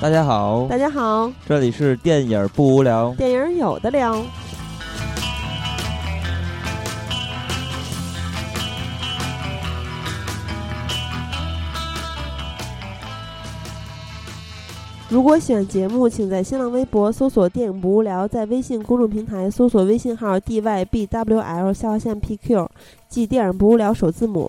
大家好，大家好，这里是电影不无聊，电影有的聊。如果喜欢节目，请在新浪微博搜索“电影不无聊”，在微信公众平台搜索微信号 “dybwl” 下划线 “pq”，即“电影不无聊”首字母，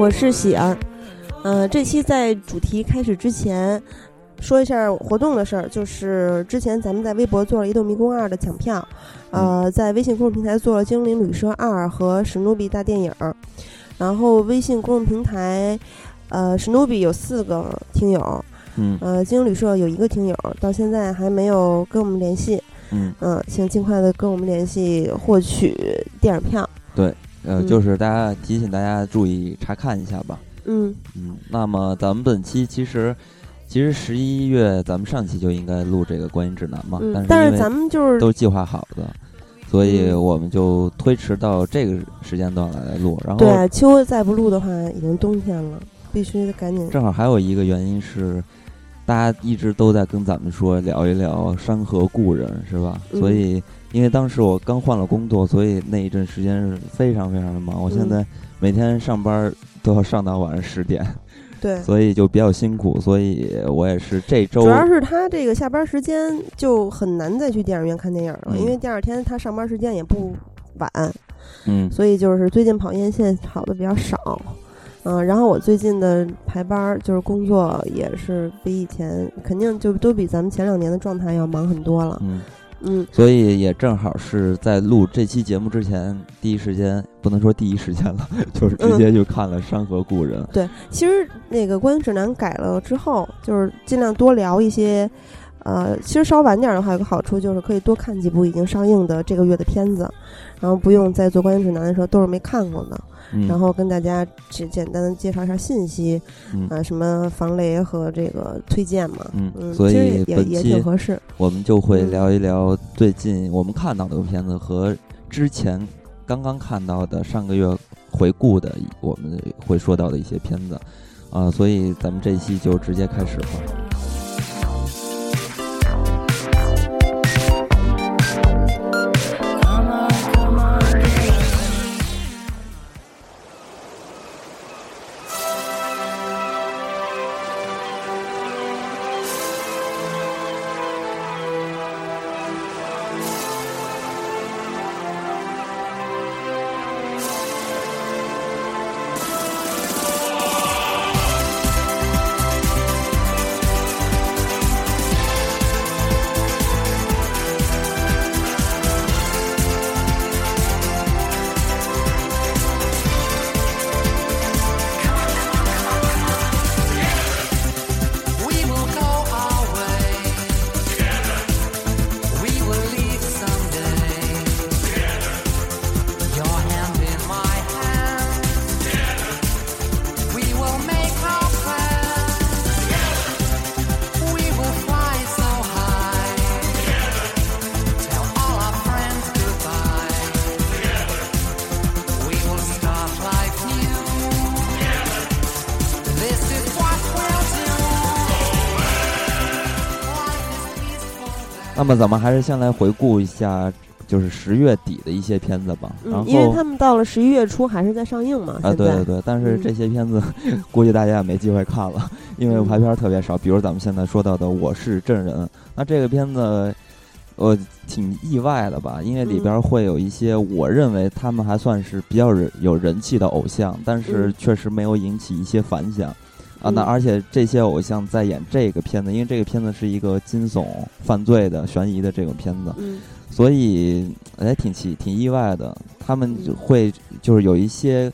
我是喜儿。嗯，这期在主题开始之前，说一下活动的事儿。就是之前咱们在微博做了《移动迷宫二》的抢票，呃，在微信公众平台做了《精灵旅社二》和《史努比大电影》。然后微信公众平台，呃，史努比有四个听友，嗯，呃，精灵旅社有一个听友，到现在还没有跟我们联系，嗯嗯，请尽快的跟我们联系，获取电影票。对，呃，就是大家提醒大家注意查看一下吧。嗯嗯，那么咱们本期其实其实十一月咱们上期就应该录这个观影指南嘛，嗯，但但因为咱们就是都计划好的，所以嗯我们就推迟到这个时间段来录。然后对，秋再不录的话，已经冬天了，必须得赶紧。正好还有一个原因是，大家一直都在跟咱们说聊一聊山河故人，是吧？嗯所以因为当时我刚换了工作，所以那一阵时间是非常非常的忙。我现嗯在每天上班都要上到晚上十点，对，所以就比较辛苦。所以我也是这周主要是他这个下班时间就很难再去电影院看电影了，嗯因为第二天他上班时间也不晚，嗯所以就是最近跑院线跑的比较少。嗯，然后我最近的排班儿就是工作也是比以前肯定就都比咱们前两年的状态要忙很多了。嗯，嗯，所以也正好是在录这期节目之前，第一时间不能说第一时间了，就是直接就看了《山河故人》。对，其实那个观影指南改了之后，就是尽量多聊一些。呃，其实稍晚点儿的话，有个好处就是可以多看几部已经上映的这个月的片子，然后不用在做观影指南的时候都是没看过的，嗯，然后跟大家简简单的介绍一下信息，嗯啊、什么防雷和这个推荐嘛，嗯嗯，所以也也挺合适。我们就会嗯聊一聊最近我们看到的片子和之前刚刚看到的上个月回顾的我们会说到的一些片子，啊、所以咱们这一期就直接开始吧。咱们还是先来回顾一下，就是十月底的一些片子吧。嗯，因为他们到了十一月初还是在上映嘛，啊，对对对，但是嗯这些片子 估计大家也没机会看了，因为排片儿特别少。比如咱们现在说到的《我是证人》，那这个片子我挺意外的吧，因为里边会有一些我认为他们还算是比较人有人气的偶像，但是嗯确实没有引起一些反响。啊，那嗯。而且这些偶像在演这个片子，因为这个片子是一个惊悚、犯罪的、悬疑的这种片子，嗯。所以也挺奇挺意外的，他们就会就是有一些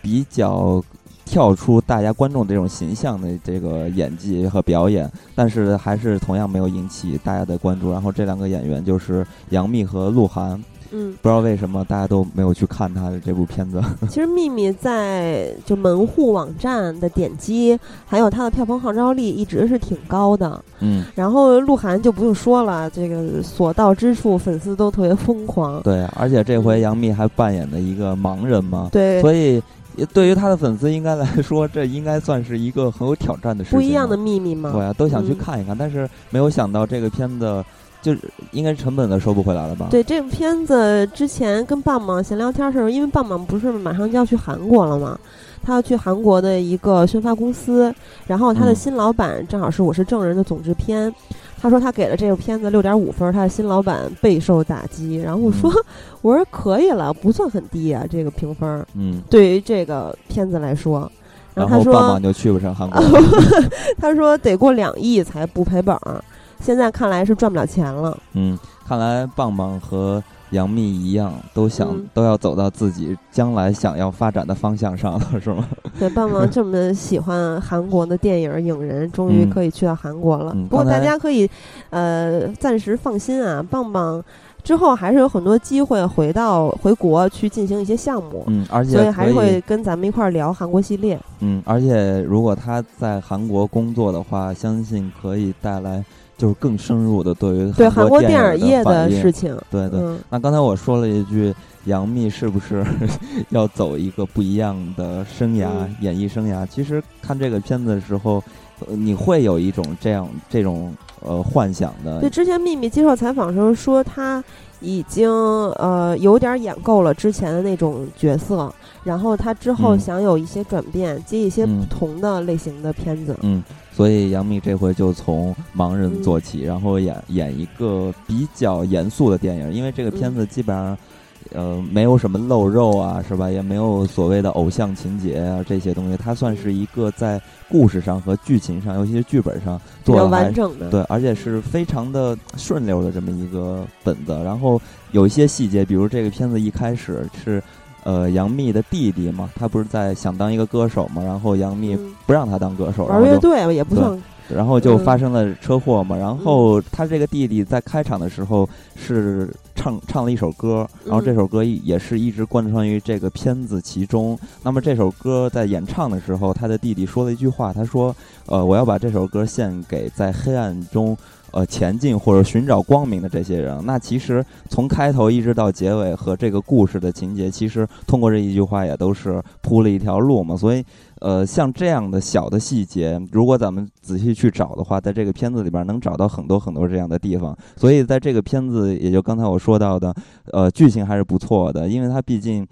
比较跳出大家观众这种形象的这个演技和表演，但是还是同样没有引起大家的关注。然后这两个演员就是杨幂和鹿晗，嗯，不知道为什么大家都没有去看他的这部片子。其实秘密在就门户网站的点击，还有它的票房号召力一直是挺高的。嗯，然后鹿晗就不用说了，这个所到之处粉丝都特别疯狂。对，而且这回杨幂还扮演的一个盲人嘛，对，所以对于他的粉丝应该来说，这应该算是一个很有挑战的事情。不一样的秘密吗。对啊，都想去嗯看一看，但是没有想到这个片子就是应该是成本都收不回来了吧？，对这部片子之前跟棒棒闲聊天的时候，因为棒棒不是马上就要去韩国了嘛，他要去韩国的一个宣发公司，然后他的嗯新老板正好是《我是证人》的总制片。他说他给了这个片子六点五分，他的新老板备受打击。然后我说，我说可以了，不算很低啊，这个评分嗯，对于这个片子来说。然然后他说棒棒就去不成韩国。他说得过两亿才不赔本儿，现在看来是赚不了钱了。嗯，看来棒棒和杨幂一样，都想、嗯都要走到自己将来想要发展的方向上了，是吗？对，棒棒这么喜欢韩国的电影影人，终于嗯可以去到韩国了。嗯不过大家可以，呃，暂时放心啊，棒棒之后还是有很多机会回到回国去进行一些项目，嗯，而且所以还是会跟咱们一块儿聊韩国系列。嗯，而且如果他在韩国工作的话，相信可以带来就是更深入的对于对韩国电电影业的事情，对对。嗯，那刚才我说了一句，杨幂是不是 要走一个不一样的生涯、嗯演艺生涯？其实看这个片子的时候，呃你会有一种这样这种呃幻想的。对，之前秘密接受采访的时候说他已经呃有点演够了之前的那种角色，然后他之后嗯。想有一些转变，接一些嗯不同的类型的片子。嗯，所以杨幂这回就从盲人嗯。做起，然后演演一个比较严肃的电影，因为这个片嗯。子基本上。呃，没有什么露肉啊，是吧？也没有所谓的偶像情节啊这些东西，它算是一个在故事上和剧情上，尤其是剧本上做的完整的，对，而且是非常的顺溜的这么一个本子。然后有一些细节，比如这个片子一开始是，呃，杨幂的弟弟嘛，他不是在想当一个歌手嘛，然后杨幂嗯不让他当歌手，然玩乐队也不算，然后就嗯发生了车祸嘛。然后他这个弟弟在开场的时候是唱唱了一首歌，然后这嗯首歌也是一直贯穿于这个片子其中。那么这首歌在演唱的时候，他的弟弟说了一句话，他说：“呃，我要把这首歌献给在黑暗中。”呃，前进或者寻找光明的这些人，那其实从开头一直到结尾和这个故事的情节，其实通过这一句话也都是铺了一条路嘛。所以，呃，像这样的小的细节，如果咱们仔细去找的话，在这个片子里边能找到很多很多这样的地方。所以，在这个片子，也就刚才我说到的，呃，剧情还是不错的，因为它毕竟。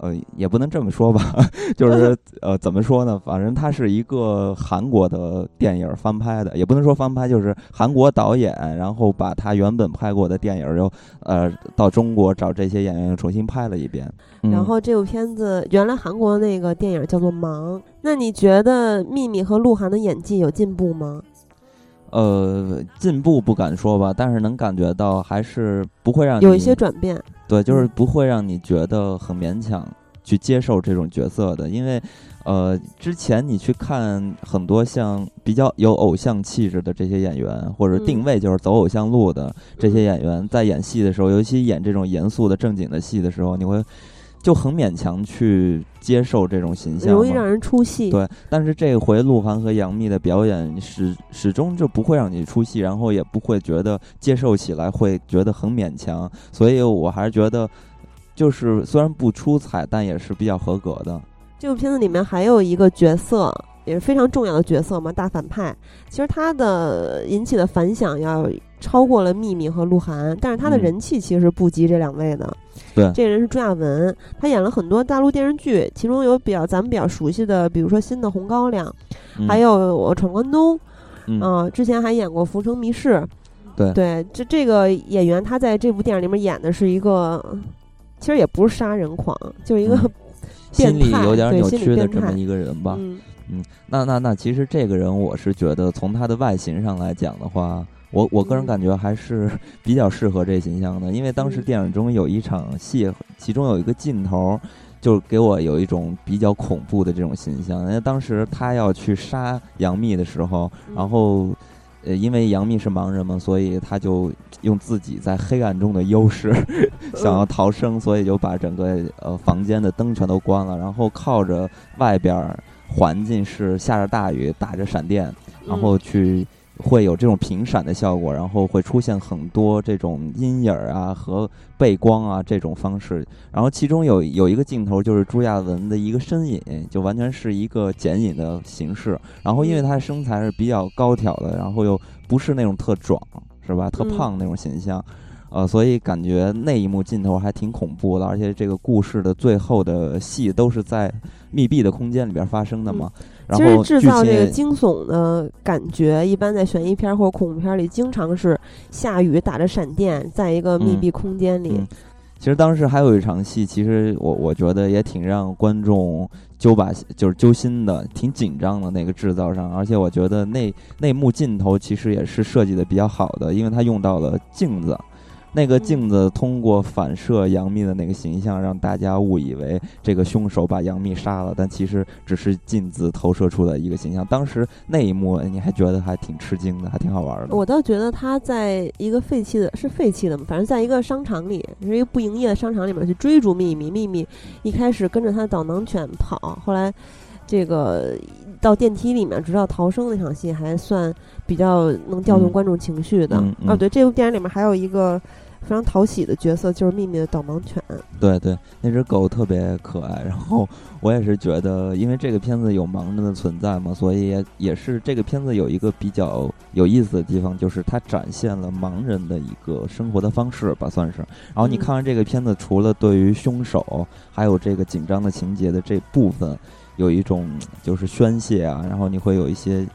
呃，也不能这么说吧，就是呃，怎么说呢？反正它是一个韩国的电影翻拍的，也不能说翻拍，就是韩国导演，然后把他原本拍过的电影又呃到中国找这些演员又重新拍了一遍。嗯、然后这部片子原来韩国那个电影叫做《忙》，那你觉得秘密和鹿晗的演技有进步吗？呃，进步不敢说吧，但是能感觉到还是不会让你有一些转变。对，就是嗯不会让你觉得很勉强去接受这种角色的，因为，呃，之前你去看很多像比较有偶像气质的这些演员，或者定嗯位就是走偶像路的这些演员，在演戏的时候，尤其演这种严肃的正经的戏的时候，你会就很勉强去接受这种形象，容易让人出戏。对，但是这回鹿晗和杨幂的表演始始终就不会让你出戏，然后也不会觉得接受起来会觉得很勉强，所以我还是觉得，就是虽然不出彩，但也是比较合格的。这部片子里面还有一个角色也是非常重要的角色嘛，大反派。其实他的引起的反响要超过了秘密和鹿晗，但是他的嗯。人气其实不及这两位的。对。这个人是朱亚文，他演了很多大陆电视剧，其中有比较咱们比较熟悉的，比如说《新的红高粱》，嗯、还有我闯关东，嗯。啊、之前还演过《浮城谜事》。对。对，这这个演员他在这部电影里面演的是一个，其实也不是杀人狂，就是一个嗯。心理有点扭曲的这么一个人吧。嗯。嗯，那那那其实这个人，我是觉得从他的外形上来讲的话，我我个人感觉还是 比较适合这形象的，因为当时电影中有一场戏，其中有一个镜头，就给我有一种比较恐怖的这种形象。因为当时他要去杀杨幂的时候，然后。呃，因为杨幂是盲人嘛，所以他就用自己在黑暗中的优势，想要逃生，所以就把整个呃房间的灯全都关了，然后靠着外边环境是下着大雨，打着闪电，然后去。会有这种频闪的效果，然后会出现很多这种阴影啊和背光啊这种方式，然后其中有有一个镜头就是朱亚文的一个身影，就完全是一个剪影的形式。然后因为他的身材是比较高挑的，然后又不是那种特壮，是吧？特胖那种形象，呃，所以感觉那一幕镜头还挺恐怖的。而且这个故事的最后的戏都是在密闭的空间里边发生的嘛。其实制造这个惊悚的感觉，一般在悬疑片或者恐怖片里，经常是下雨打着闪电，在一个密闭空间里。其实当时还有一场戏，其实我我觉得也挺让观众揪把就是揪心的，挺紧张的那个制造上，而且我觉得那那幕镜头其实也是设计的比较好的，因为它用到了镜子。那个镜子通过反射杨幂的那个形象，让大家误以为这个凶手把杨幂杀了，但其实只是镜子投射出的一个形象。当时那一幕，你还觉得还挺吃惊的，还挺好玩的。我倒觉得他在一个废弃的，是废弃的吗？反正在一个商场里，是一个不营业的商场里面去追逐秘密。秘密一开始跟着他的导盲犬跑，后来这个到电梯里面直到逃生那场戏，还算比较能调动观众情绪的。啊，对，这部电影里面还有一个。非常讨喜的角色就是秘密的导盲犬。对对，那只狗特别可爱。然后我也是觉得，因为这个片子有盲人的存在嘛，所以也也是这个片子有一个比较有意思的地方，就是它展现了盲人的一个生活的方式吧，算是。然后你看完这个片子，除了对于凶手还有这个紧张的情节的这部分有一种就是宣泄啊，然后你会有一些。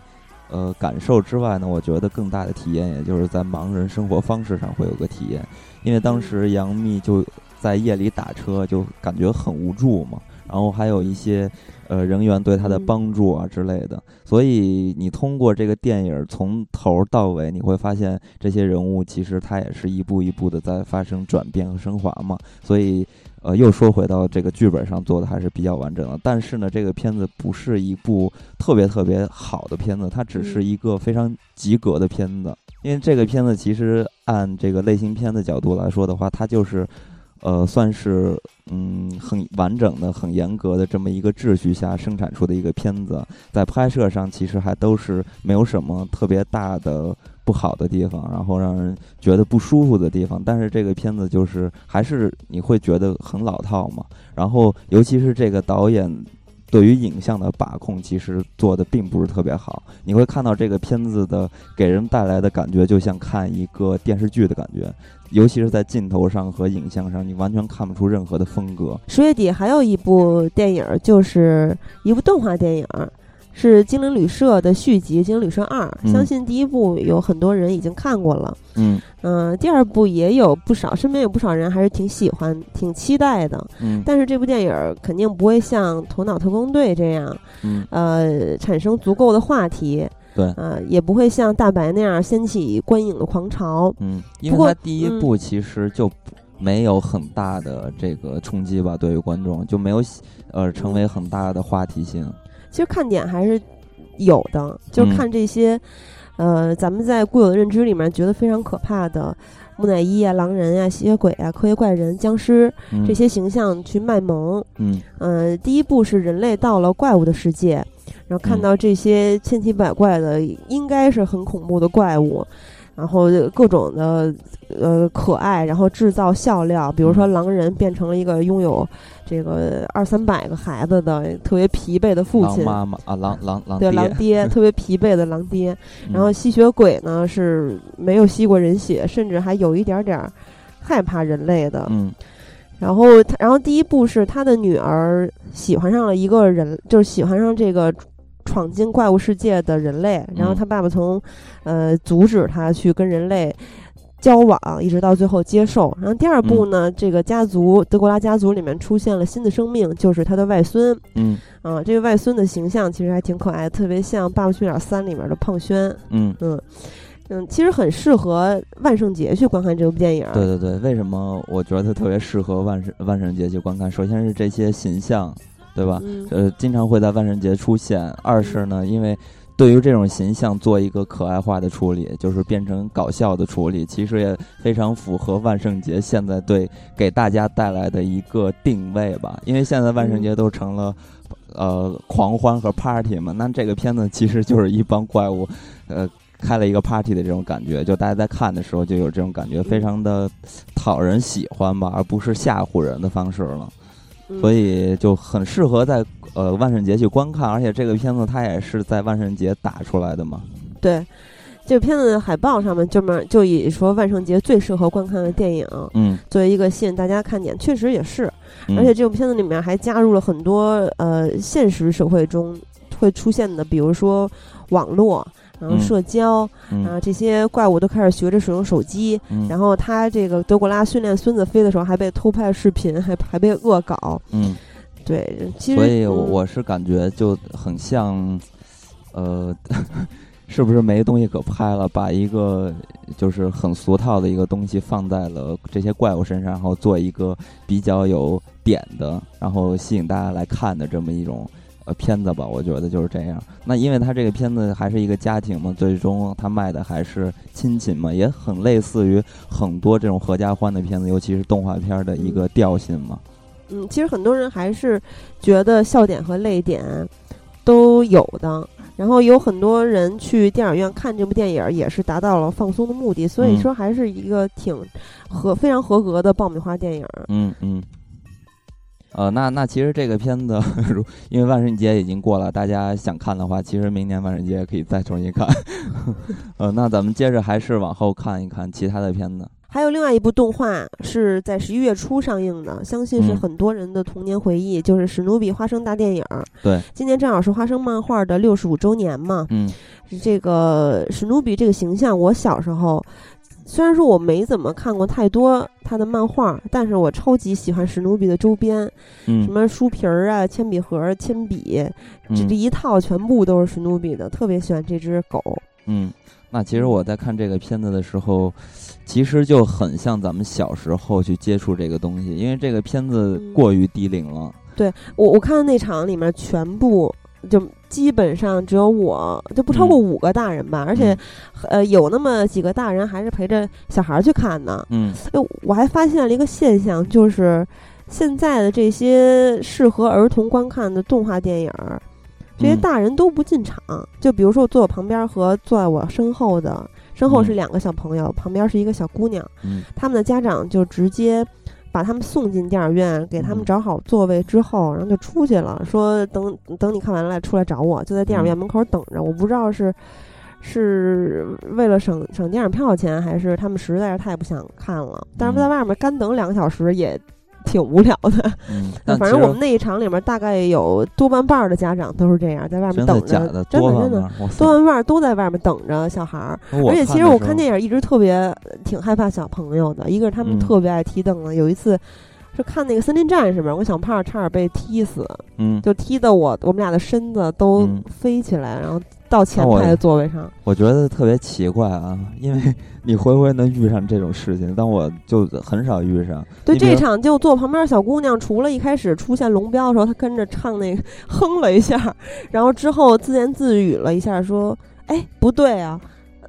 呃，感受之外呢，我觉得更大的体验，也就是在盲人生活方式上会有个体验，因为当时杨幂就在夜里打车，就感觉很无助嘛，然后还有一些呃人员对她的帮助啊之类的，所以你通过这个电影从头到尾，你会发现这些人物其实他也是一步一步的在发生转变和升华嘛，所以。呃，又说回到这个剧本上做的还是比较完整的，但是呢，这个片子不是一部特别特别好的片子，它只是一个非常及格的片子。因为这个片子其实按这个类型片的角度来说的话，它就是，呃，算是嗯很完整的、很严格的这么一个秩序下生产出的一个片子，在拍摄上其实还都是没有什么特别大的。不好的地方，然后让人觉得不舒服的地方，但是这个片子就是还是你会觉得很老套嘛。然后尤其是这个导演对于影像的把控，其实做的并不是特别好。你会看到这个片子的给人带来的感觉，就像看一个电视剧的感觉，尤其是在镜头上和影像上，你完全看不出任何的风格。十月底还有一部电影，就是一部动画电影。是《精灵旅社》的续集《精灵旅社二》，相信第一部有很多人已经看过了。嗯嗯，第二部也有不少，身边有不少人还是挺喜欢、挺期待的。嗯，但是这部电影肯定不会像《头脑特工队》这样，嗯呃，产生足够的话题。对，呃，也不会像《大白》那样掀起观影的狂潮。嗯，因为它第一部其实就没有很大的这个冲击吧，对于观众就没有呃成为很大的话题性。其实看点还是有的，就看这些，呃，咱们在固有的认知里面觉得非常可怕的木乃伊啊、狼人啊、吸血鬼啊、科学怪人、僵尸这些形象去卖萌。嗯，呃，第一步是人类到了怪物的世界，然后看到这些千奇百怪的，应该是很恐怖的怪物。然后各种的呃可爱，然后制造笑料，比如说狼人变成了一个拥有这个二三百个孩子的特别疲惫的父亲，妈妈啊，狼狼狼对狼爹 特别疲惫的狼爹。然后吸血鬼呢是没有吸过人血，甚至还有一点点害怕人类的。嗯，然后然后第一部是他的女儿喜欢上了一个人，就是喜欢上这个。闯进怪物世界的人类，然后他爸爸从，呃，阻止他去跟人类交往，一直到最后接受。然后第二部呢，这个家族德古拉家族里面出现了新的生命，就是他的外孙。嗯啊，这个外孙的形象其实还挺可爱，特别像《爸爸去哪儿三》里面的胖轩。嗯嗯嗯，其实很适合万圣节去观看这部电影。对对对，为什么我觉得特别适合万圣万圣节去观看？首先是这些形象，对吧？嗯呃，经常会在万圣节出现。二是呢，因为对于这种形象做一个可爱化的处理，就是变成搞笑的处理，其实也非常符合万圣节现在对给大家带来的一个定位吧。因为现在万圣节都成了。呃，狂欢和 party 嘛，那这个片子其实就是一帮怪物，呃，开了一个 party 的这种感觉，就大家在看的时候就有这种感觉，非常的讨人喜欢吧，而不是吓唬人的方式了，嗯所以就很适合在呃万圣节去观看，而且这个片子它也是在万圣节打出来的嘛，对。这个片子的海报上面就么就以说万圣节最适合观看的电影嗯，作为一个吸引大家看点，确实也是。嗯而且这部片子里面还加入了很多呃现实社会中会出现的，比如说网络，然后嗯社交，嗯啊这些怪物都开始学着使用手机。嗯然后他这个德古拉训练孙子飞的时候，还被偷拍视频，还还被恶搞。嗯，对，其实所以我嗯我是感觉就很像，呃。是不是没东西可拍了？把一个就是很俗套的一个东西放在了这些怪物身上，然后做一个比较有点的，然后吸引大家来看的这么一种呃片子吧？我觉得就是这样。那因为它这个片子还是一个家庭嘛，最终它卖的还是亲情嘛，也很类似于很多这种合家欢的片子，尤其是动画片的一个调性嘛。嗯，其实很多人还是觉得笑点和泪点都有的。然后有很多人去电影院看这部电影，也是达到了放松的目的，所以嗯说还是一个挺合非常合格的爆米花电影。嗯嗯。呃，那那其实这个片子，如因为万圣节已经过了，大家想看的话，其实明年万圣节可以再重新看。呃，那咱们接着还是往后看一看其他的片子。还有另外一部动画是在十一月初上映的，相信是嗯很多人的童年回忆，就是史努比花生大电影。对，今年正好是花生漫画的六十五周年嘛。嗯这个史努比这个形象，我小时候虽然说我没怎么看过太多他的漫画，但是我超级喜欢史努比的周边，嗯什么书皮儿啊、铅笔盒、铅笔，这这嗯一套全部都是史努比的，特别喜欢这只狗。嗯。那其实我在看这个片子的时候，其实就很像咱们小时候去接触这个东西，因为这个片子嗯过于低龄了。对我我看的那场里面全部就基本上只有我，就不超过五个大人吧，而且呃有那么几个大人还是陪着小孩去看呢。嗯哎，我还发现了一个现象，就是现在的这些适合儿童观看的动画电影儿，这些嗯大人都不进场。就比如说我坐我旁边和坐在我身后的，身后是嗯两个小朋友，旁边是一个小姑娘，嗯他们的家长就直接。把他们送进电影院，给他们嗯找好座位之后，然后就出去了，说等等你看完了出来找我，就在电影院嗯门口等着。我不知道是是为了省省电影票钱，还是他们实在是太不想看了。但是嗯在外面干等两个小时也挺无聊的。嗯。反正我们那一场里面大概有多半半儿的家长都是这样，在外面等着？真的真的多半半都在外面等着小孩儿。而且其实我看电影一直特别呃挺害怕小朋友的，一个是他们嗯特别爱踢凳子，有一次。是看那个森林战士吧，我小胖差点被踢死，嗯，就踢得我我们俩的身子都嗯飞起来，然后到前排的座位上。我觉得特别奇怪啊，因为你回回能遇上这种事情，但我就很少遇上。对这场就坐旁边小姑娘，除了一开始出现龙标的时候，她跟着唱那个哼了一下，然后之后自言自语了一下，说：“哎，不对啊，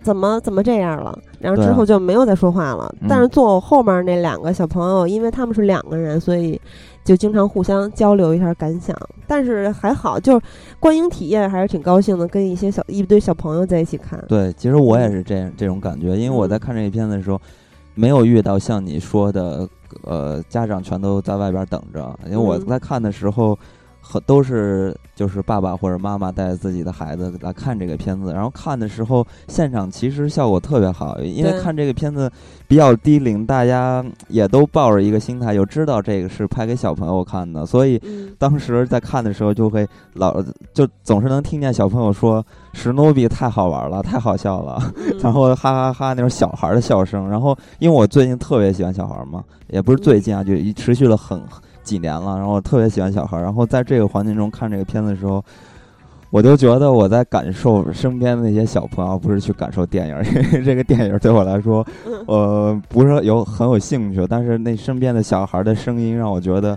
怎么怎么这样了？”然后之后就没有再说话了。嗯但是坐我后面那两个小朋友，因为他们是两个人，所以就经常互相交流一下感想。但是还好，就是观影体验还是挺高兴的，跟一些小一堆小朋友在一起看。对，其实我也是这样这种感觉，因为我在嗯看这一片的时候，没有遇到像你说的，呃，家长全都在外边等着。因为我嗯在看的时候，和都是就是爸爸或者妈妈带着自己的孩子来看这个片子，然后看的时候现场其实效果特别好，因为看这个片子比较低龄，大家也都抱着一个心态，就知道这个是拍给小朋友看的，所以嗯，当时在看的时候就会老就总是能听见小朋友说史努比太好玩了，太好笑了。嗯然后哈哈哈那种小孩儿的笑声，然后因为我最近特别喜欢小孩儿嘛，也不是最近啊，就一持续了很几年了，然后我特别喜欢小孩儿，然后在这个环境中看这个片子的时候，我就觉得我在感受身边的那些小朋友，不是去感受电影儿，因 为这个电影儿对我来说，嗯呃，不是有很有兴趣，但是那身边的小孩儿的声音让我觉得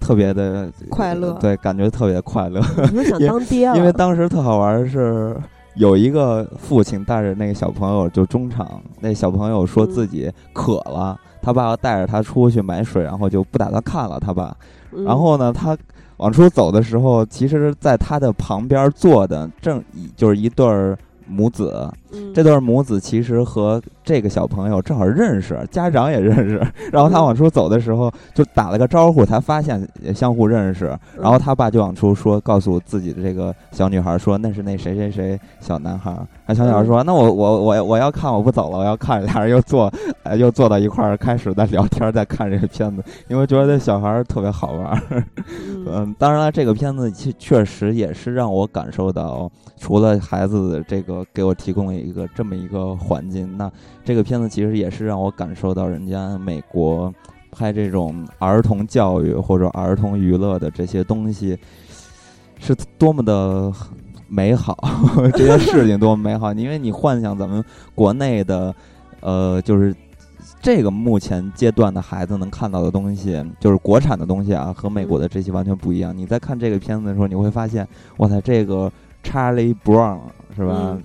特别的快乐对，感觉特别快乐。你是想当爹了？因为当时特好玩儿是，有一个父亲带着那个小朋友就中场，那小朋友说自己渴了，他爸爸带着他出去买水，然后就不打算看了他爸。嗯然后呢，他往出走的时候，其实在他的旁边坐的正就是一对儿母子，嗯这对母子其实和这个小朋友正好认识，家长也认识。然后他嗯往出走的时候，就打了个招呼，才发现也相互认识。嗯然后他爸就往出说，告诉自己的这个小女孩说，那是那谁谁谁小男孩。那小女孩说，那我我我我要看，我不走了，我要看。俩人又坐，呃，又坐到一块儿，开始在聊天，在看这个片子，因为觉得小孩儿特别好玩儿。嗯 嗯，当然了，这个片子确确实也是让我感受到，除了孩子的这个给我提供了一个这么一个环境，那这个片子其实也是让我感受到人家美国拍这种儿童教育或者儿童娱乐的这些东西是多么的美好，这件事情多么美好。因为你幻想咱们国内的，呃，就是这个目前阶段的孩子能看到的东西，就是国产的东西啊，和美国的这些完全不一样。你在看这个片子的时候，你会发现，哇塞，这个 Charlie Brown 是吧？嗯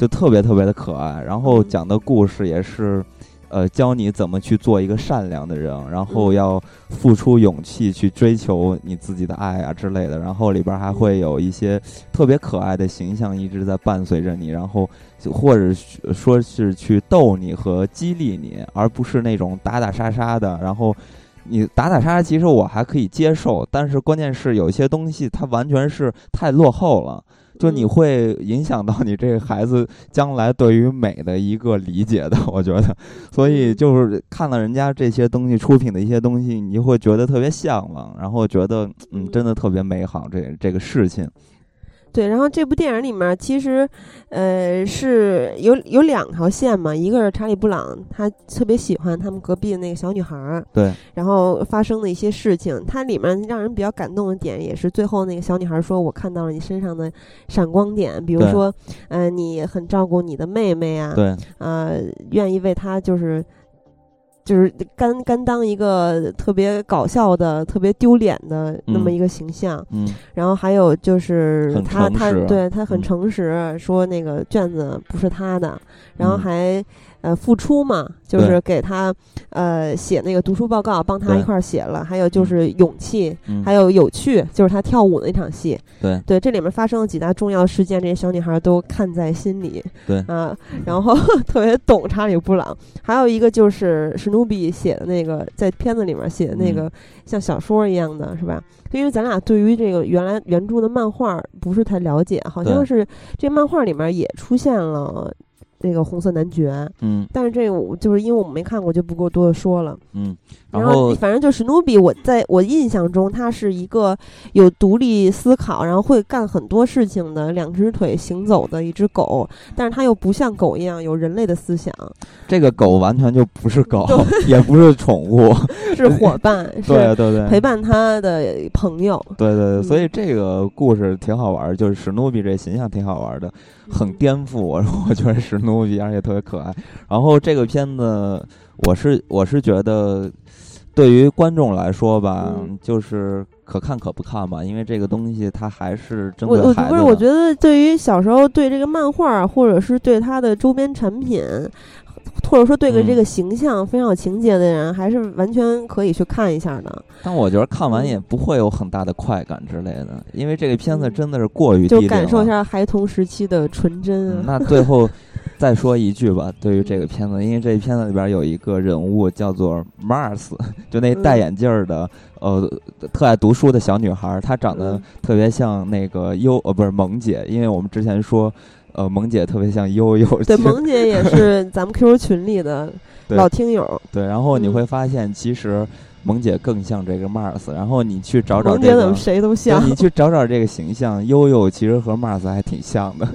就特别特别的可爱，然后嗯讲的故事也是。呃，教你怎么去做一个善良的人，然后嗯要付出勇气去追求你自己的爱啊之类的。然后里边还会有一些特别可爱的形象一直在伴随着你，然后就或者说是去逗你和激励你，而不是那种打打杀杀的。然后你打打杀杀，其实我还可以接受，但是关键是有一些东西它完全是太落后了。就你嗯。会影响到你这个孩子将来对于美的一个理解的，我觉得，所以就是看了人家这些东西出品的一些东西，你就会觉得特别向往，然后觉得嗯，真的特别美好这这个事情。对，然后这部电影里面其实，呃，是有有两条线嘛，一个是查理布朗，他特别喜欢他们隔壁的那个小女孩儿，对，然后发生的一些事情，它里面让人比较感动的点，也是最后那个小女孩说：“我看到了你身上的闪光点，比如说，呃，你很照顾你的妹妹啊，对，呃，愿意为她就是。”就是甘甘当一个特别搞笑的、特别丢脸的那么嗯一个形象，嗯，然后还有就是他他对他很嗯诚实，说那个卷子不是他的，然后嗯还呃付出嘛，就是给他呃写那个读书报告，帮他一块儿写了，还有就是勇气，嗯。还有有趣，就是他跳舞那场戏，对。对，这里面发生了几大重要事件，这些小女孩都看在心里，对。啊，然后 特别懂查理布朗，还有一个就是史努比写的那个，在片子里面写的那个嗯。像小说一样的，是吧？因为咱俩对于这个原来原著的漫画不是太了解，好像是这漫画里面也出现了那个红色男爵，嗯但是这个我就是因为我们没看过，就不过多的说了。嗯，然然后反正就史努比，我在我印象中，他是一个有独立思考，然后会干很多事情的两只腿行走的一只狗，但是它又不像狗一样有人类的思想，这个狗完全就不是狗，也不是宠物，是伙伴，对是对对，陪伴他的朋友。对对对，所以嗯这个故事挺好玩儿，就是史努比这形象挺好玩儿的，很颠覆我，我觉得史努比而且特别可爱。然后这个片子，我是我是觉得，对于观众来说吧，嗯就是可看可不看吧，因为这个东西它还是针我我不是，对孩子的。我觉得对于小时候对这个漫画，或者是对它的周边产品，或者说对个嗯这个形象非常有情节的人，还是完全可以去看一下的。但我觉得看完嗯也不会有很大的快感之类的，因为这个片子嗯真的是过于就感受一下孩童时期的纯真啊。嗯那最后，再说一句吧，对于这个片子，因为这片子里边有一个人物叫做 Mars，就那戴眼镜的，呃，特爱读书的小女孩，她长得特别像那个优，呃，不是萌姐，因为我们之前说，呃，萌姐特别像悠悠。对，萌姐也是咱们 QQ 群里的 老听友。对，然后你会发现，其实。萌姐更像这个 Mars，然后你去找找这个，怎么谁都像？你去找找这个形象，悠悠其实和 Mars 还挺像的。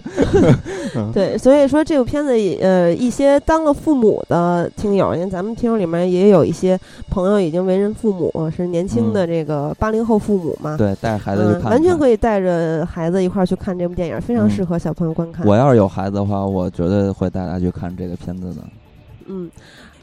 对，所以说这部片子，呃，一些当了父母的听友，因为咱们听友里面也有一些朋友已经为人父母，是年轻的这个八零后父母嘛？对，带着孩子去看，完全可以带着孩子一块儿去看这部电影，非常适合小朋友观看。我要是有孩子的话，我绝对会带他去看这个片子的。嗯。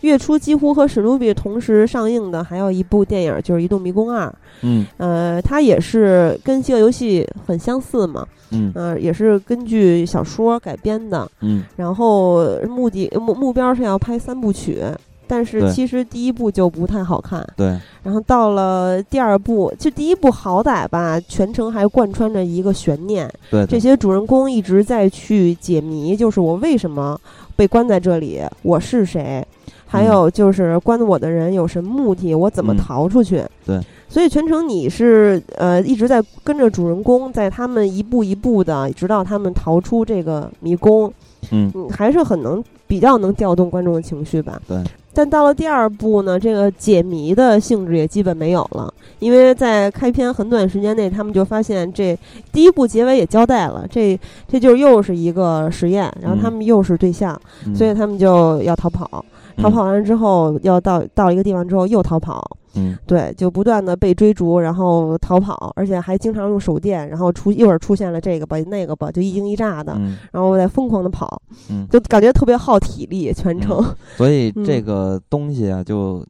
月初几乎和史努比同时上映的还有一部电影，就是《移动迷宫二》。嗯，呃，它也是跟《饥饿游戏》很相似嘛。嗯，呃，也是根据小说改编的。嗯，然后目的目目标是要拍三部曲，但是其实第一部就不太好看。对。然后到了第二部，就第一部好歹吧，全程还贯穿着一个悬念。对。这些主人公一直在去解谜，就是我为什么被关在这里，我是谁。还有就是关我的人有什么目的？我怎么逃出去？对，所以全程你是呃一直在跟着主人公，在他们一步一步的，直到他们逃出这个迷宫。嗯，还是很能比较能调动观众的情绪吧。对。但到了第二部呢，这个解谜的性质也基本没有了，因为在开篇很短时间内，他们就发现这第一部结尾也交代了，这这就又是一个实验，然后他们又是对象，所以他们就要逃跑。逃跑完之后，要到到一个地方之后又逃跑，嗯，对，就不断的被追逐，然后逃跑，而且还经常用手电，然后出一会儿出现了这个吧，那个吧，就一惊一乍的，然后再疯狂的跑，嗯，就感觉特别耗体力，全程。所以 这个东西啊，就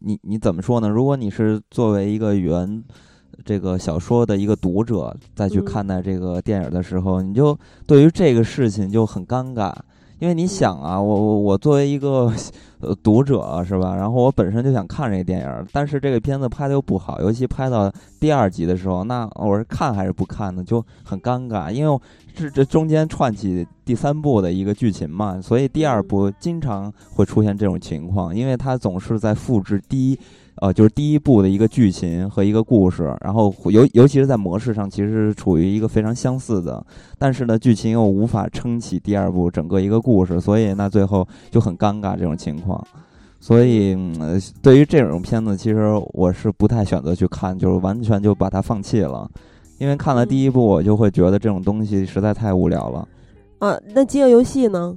你你怎么说呢？如果你是作为一个原这个小说的一个读者，再去看待这个电影的时候，你就对于这个事情就很尴尬。因为你想啊，我我我作为一个呃读者是吧？然后我本身就想看这个电影，但是这个片子拍的又不好，尤其拍到第二集的时候，那我是看还是不看呢？就很尴尬，因为是这中间串起第三部的一个剧情嘛，所以第二部经常会出现这种情况，因为它总是在复制第一。呃，就是第一部的一个剧情和一个故事，然后尤尤其是在模式上，其实是处于一个非常相似的，但是呢，剧情又无法撑起第二部整个一个故事，所以那最后就很尴尬这种情况。所以，对于这种片子，其实我是不太选择去看，就是完全就把它放弃了，因为看了第一部，我就会觉得这种东西实在太无聊了。啊，那饥饿游戏呢？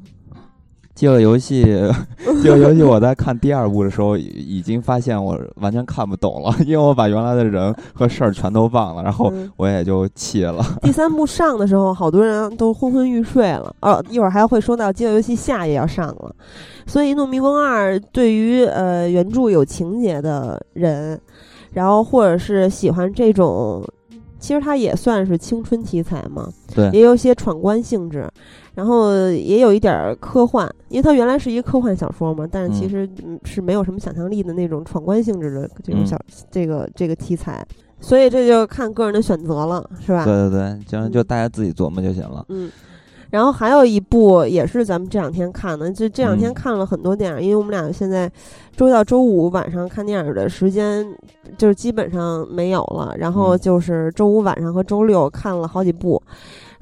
饥饿游戏，饥饿游戏，我在看第二部的时候，已经发现我完全看不懂了，因为我把原来的人和事儿全都忘了，然后我也就弃了。第三部上的时候，好多人都昏昏欲睡了。哦，一会儿还会说到饥饿游戏下也要上了，所以《怒迷宫二》对于呃原著有情节的人，然后或者是喜欢这种，其实它也算是青春题材嘛，对，也有些闯关性质。然后也有一点科幻，因为它原来是一个科幻小说嘛，但是其实是没有什么想象力的那种闯关性质的这种小这个这个题材，所以这就看个人的选择了，是吧？对对对，就就大家自己琢磨就行了。嗯，然后还有一部也是咱们这两天看的，就这两天看了很多电影，因为我们俩现在周一到周五晚上看电影的时间就是基本上没有了，然后就是周五晚上和周六看了好几部。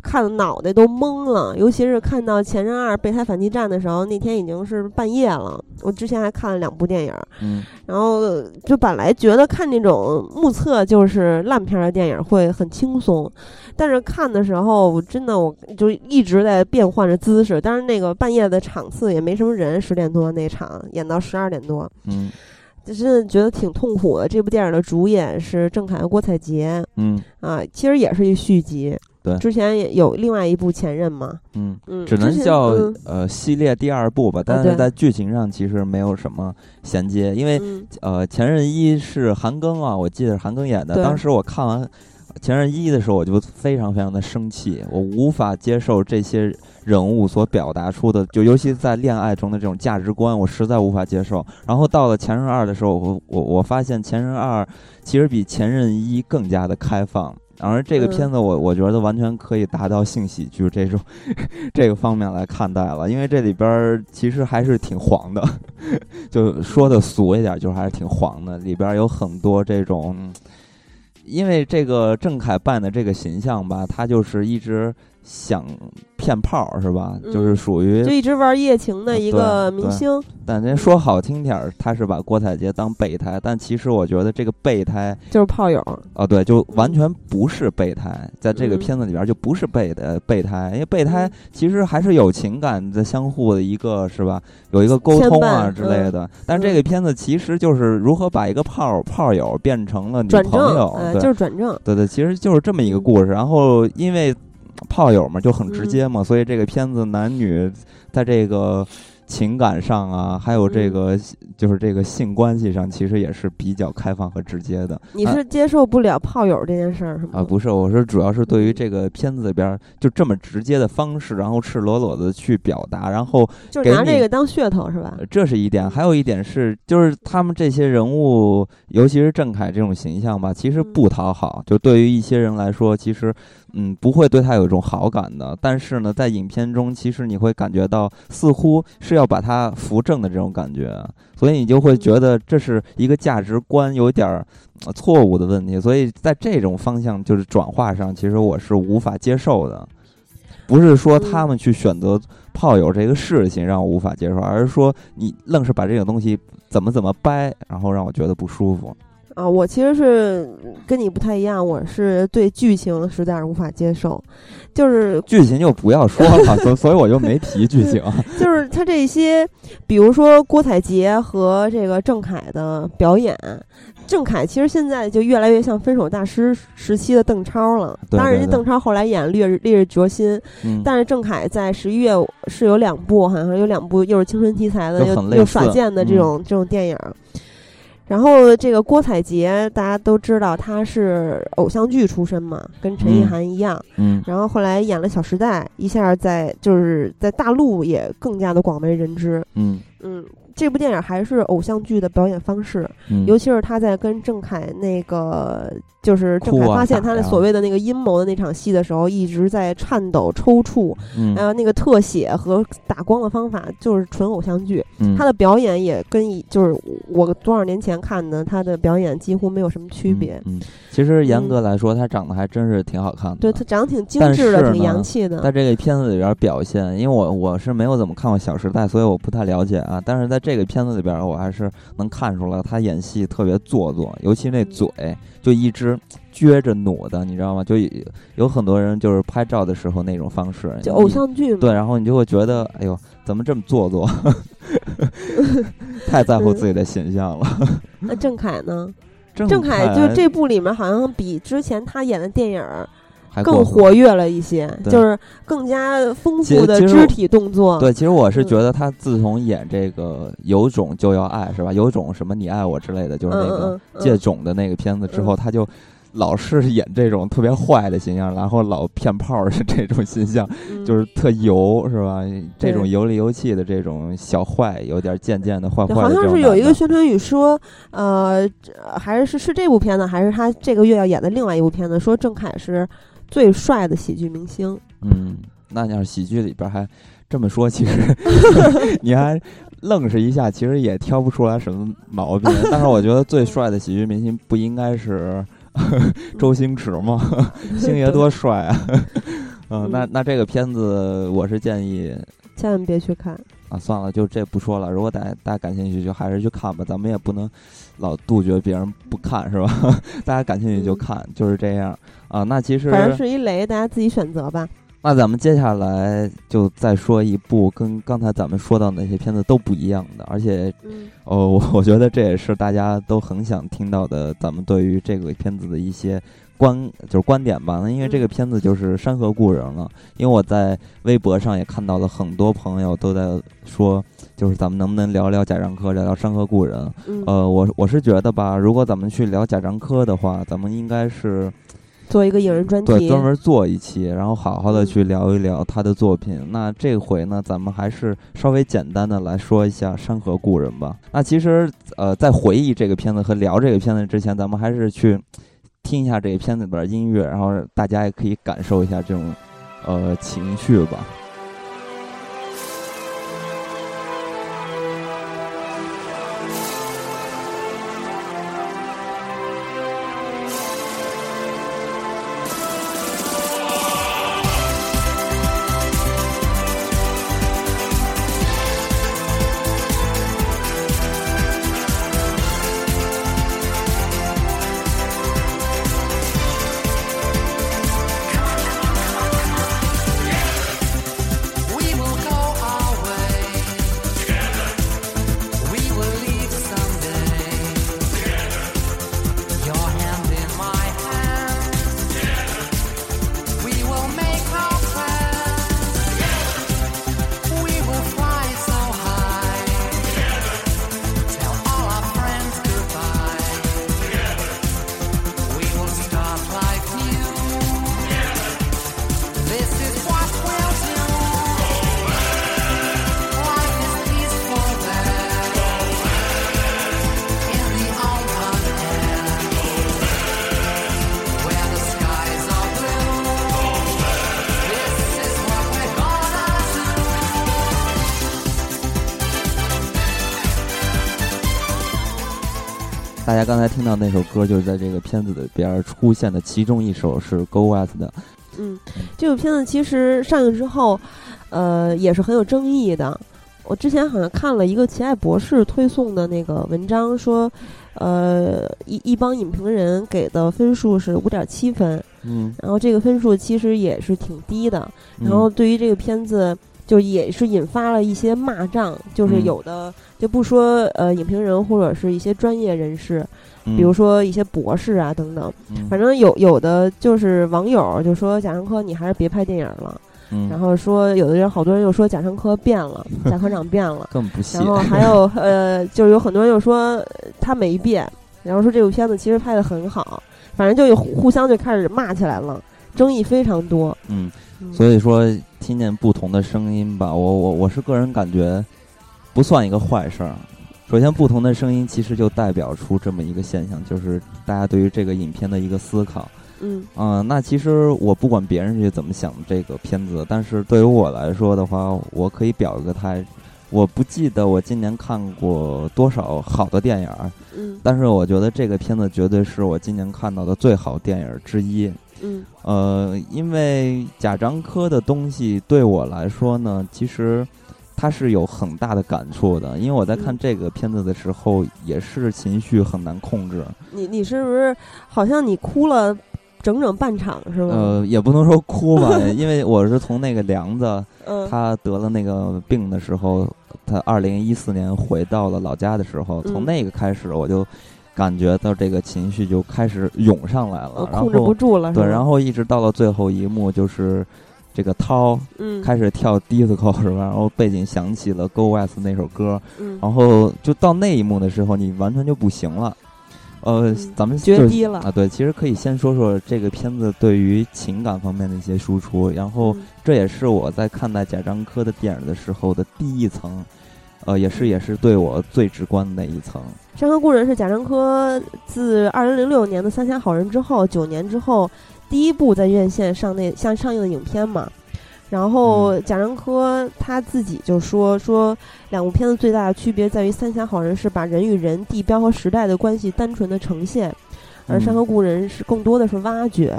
看的脑袋都懵了，尤其是看到《前任二：备胎反击战》的时候，那天已经是半夜了。我之前还看了两部电影，嗯，然后就本来觉得看那种目测就是烂片的电影会很轻松，但是看的时候我真的我就一直在变换着姿势。但是那个半夜的场次也没什么人，十点多那场演到十二点多，嗯，就是觉得挺痛苦的。这部电影的主演是郑恺和郭采洁，嗯，啊，其实也是一续集。对，之前也有另外一部前任嘛，嗯嗯，只能叫呃系列第二部吧，但是在剧情上其实没有什么衔接，因为呃前任一是韩庚啊，我记得是韩庚演的，当时我看完前任一的时候，我就非常非常的生气，我无法接受这些人物所表达出的，就尤其在恋爱中的这种价值观，我实在无法接受。然后到了前任二的时候，我我我发现前任二其实比前任一更加的开放。然而这个片子我我觉得完全可以达到性喜剧这种 这个方面来看待了，因为这里边其实还是挺黄的，就说的俗一点，就是还是挺黄的，里边有很多这种，因为这个郑恺扮的这个形象吧，他就是一直。想骗炮是吧？就是属于就一直玩夜情的一个明星。但人说好听点儿，他是把郭采洁当备胎，但其实我觉得这个备胎就是炮友。哦，对，就完全不是备胎，在这个片子里边就不是备的备胎，因为备胎其实还是有情感的相互的一个是吧？有一个沟通啊之类的。但这个片子其实就是如何把一个炮炮友变成了女朋友，就是转正。对对，其实就是这么一个故事。然后因为。炮友嘛，就很直接嘛，所以这个片子男女在这个情感上啊，还有这个就是这个性关系上，其实也是比较开放和直接的。你是接受不了炮友这件事儿是吗？啊，不是，我是主要是对于这个片子里边就这么直接的方式，然后赤裸裸的去表达，然后就拿这个当噱头是吧？这是一点，还有一点是，就是他们这些人物，尤其是郑恺这种形象吧，其实不讨好。就对于一些人来说，其实。嗯，不会对他有一种好感的。但是呢，在影片中，其实你会感觉到似乎是要把他扶正的这种感觉，所以你就会觉得这是一个价值观有点儿错误的问题。所以在这种方向就是转化上，其实我是无法接受的。不是说他们去选择炮友这个事情让我无法接受，而是说你愣是把这个东西怎么怎么掰，然后让我觉得不舒服。啊，我其实是跟你不太一样，我是对剧情实在是无法接受，就是剧情就不要说了，所 所以我就没提剧情。就是他这些，比如说郭采洁和这个郑恺的表演，郑恺其实现在就越来越像分手大师时期的邓超了。当然，人家邓超后来演《烈日烈日灼心》，但是郑恺在十一月是有两部，好像有两部又是青春题材的，又又耍剑的这种这种电影。然后这个郭采洁，大家都知道她是偶像剧出身嘛，跟陈意涵一样。嗯。然后后来演了《小时代》，一下在就是在大陆也更加的广为人知。嗯嗯。这部电影还是偶像剧的表演方式，尤其是他在跟郑恺那个，就是郑恺发现他的所谓的那个阴谋的那场戏的时候，一直在颤抖抽搐，还有那个特写和打光的方法就是纯偶像剧。他的表演也跟一就是我多少年前看的他的表演几乎没有什么区别。嗯，其实严格来说，他长得还真是挺好看的。对他长得挺精致的，挺洋气的。在这个片子里边表现，因为我我是没有怎么看过《小时代》，所以我不太了解啊。但是在这个片子里边，我还是能看出来他演戏特别做作，尤其那嘴就一直撅着努的，你知道吗？就有很多人就是拍照的时候那种方式，就偶像剧嘛对，然后你就会觉得，哎呦，怎么这么做作？太在乎自己的形象了。那郑恺呢？郑恺就这部里面好像比之前他演的电影。更活跃了一些，就是更加丰富的肢体动作。对，其实我是觉得他自从演这个《有种就要爱》是吧？有种什么你爱我之类的，就是那个借种的那个片子之后，他就老是演这种特别坏的形象，然后老骗炮是 这种形象，就是特油是吧？这种油里油气的这种小坏，有点渐渐的坏坏。好像是有一个宣传语说，呃，还是是是这部片子，还是他这个月要演的另外一部片子，说郑恺是。最帅的喜剧明星，嗯，那要是喜剧里边还这么说，其实 你还愣是一下，其实也挑不出来什么毛病。但是我觉得最帅的喜剧明星不应该是 周星驰吗？星爷多帅啊！嗯，那那这个片子我是建议千万别去看啊！算了，就这不说了。如果大家大家感兴趣，就还是去看吧。咱们也不能老杜绝别人不看，是吧？大家感兴趣就看，就是这样。啊，那其实反正是一雷，大家自己选择吧。那咱们接下来就再说一部跟刚才咱们说到那些片子都不一样的，而且，哦，我我觉得这也是大家都很想听到的，咱们对于这个片子的一些观就是观点吧。那因为这个片子就是《山河故人》了，因为我在微博上也看到了很多朋友都在说，就是咱们能不能聊聊贾樟柯，聊聊《山河故人》？呃，我我是觉得吧，如果咱们去聊贾樟柯的话，咱们应该是。做一个影人专题，对，专门做一期，然后好好的去聊一聊他的作品。那这回呢，咱们还是稍微简单的来说一下《山河故人》吧。那其实，呃，在回忆这个片子和聊这个片子之前，咱们还是去听一下这个片子里边音乐，然后大家也可以感受一下这种呃情绪吧。大家刚才听到那首歌，就是在这个片子里边出现的其中一首是 Go West 的。嗯，这部片子其实上映之后，呃，也是很有争议的。我之前好像看了一个奇爱博士推送的那个文章，说，呃，一一帮影评人给的分数是五点七分。嗯，然后这个分数其实也是挺低的。然后对于这个片子。就也是引发了一些骂仗，就是有的就不说呃影评人或者是一些专业人士，比如说一些博士啊等等，反正有有的就是网友就说贾樟柯你还是别拍电影了，然后说有的人好多人又说贾樟柯变了，贾科长变了，更不然后还有 呃就是有很多人又说他没变，然后说这部片子其实拍的很好，反正就互相就开始骂起来了，争议非常多。嗯，所以说。听见不同的声音吧，我我我是个人感觉，不算一个坏事儿。首先，不同的声音其实就代表出这么一个现象，就是大家对于这个影片的一个思考。嗯，嗯，那其实我不管别人是怎么想这个片子，但是对于我来说的话，我可以表一个态。我不记得我今年看过多少好的电影，嗯，但是我觉得这个片子绝对是我今年看到的最好电影之一。嗯，呃，因为贾樟柯的东西对我来说呢，其实他是有很大的感触的。因为我在看这个片子的时候，也是情绪很难控制。你你是不是好像你哭了整整半场是吗？呃，也不能说哭吧，因为我是从那个梁子他得了那个病的时候，他二零一四年回到了老家的时候，从那个开始我就。感觉到这个情绪就开始涌上来了，控制不住了。对，然后一直到了最后一幕，就是这个涛开始跳 disco 是吧？然后背景响起了 Go West 那首歌，然后就到那一幕的时候，你完全就不行了。呃，咱们决堤了啊！对，其实可以先说说这个片子对于情感方面的一些输出，然后这也是我在看待贾樟柯的电影的时候的第一层。呃，也是也是对我最直观的那一层。《山河故人》是贾樟柯自二零零六年的《三峡好人》之后，九年之后第一部在院线上那像上映的影片嘛。然后贾樟柯他自己就说说，两部片子最大的区别在于，《三峡好人》是把人与人、地标和时代的关系单纯的呈现，而《山河故人》是更多的是挖掘。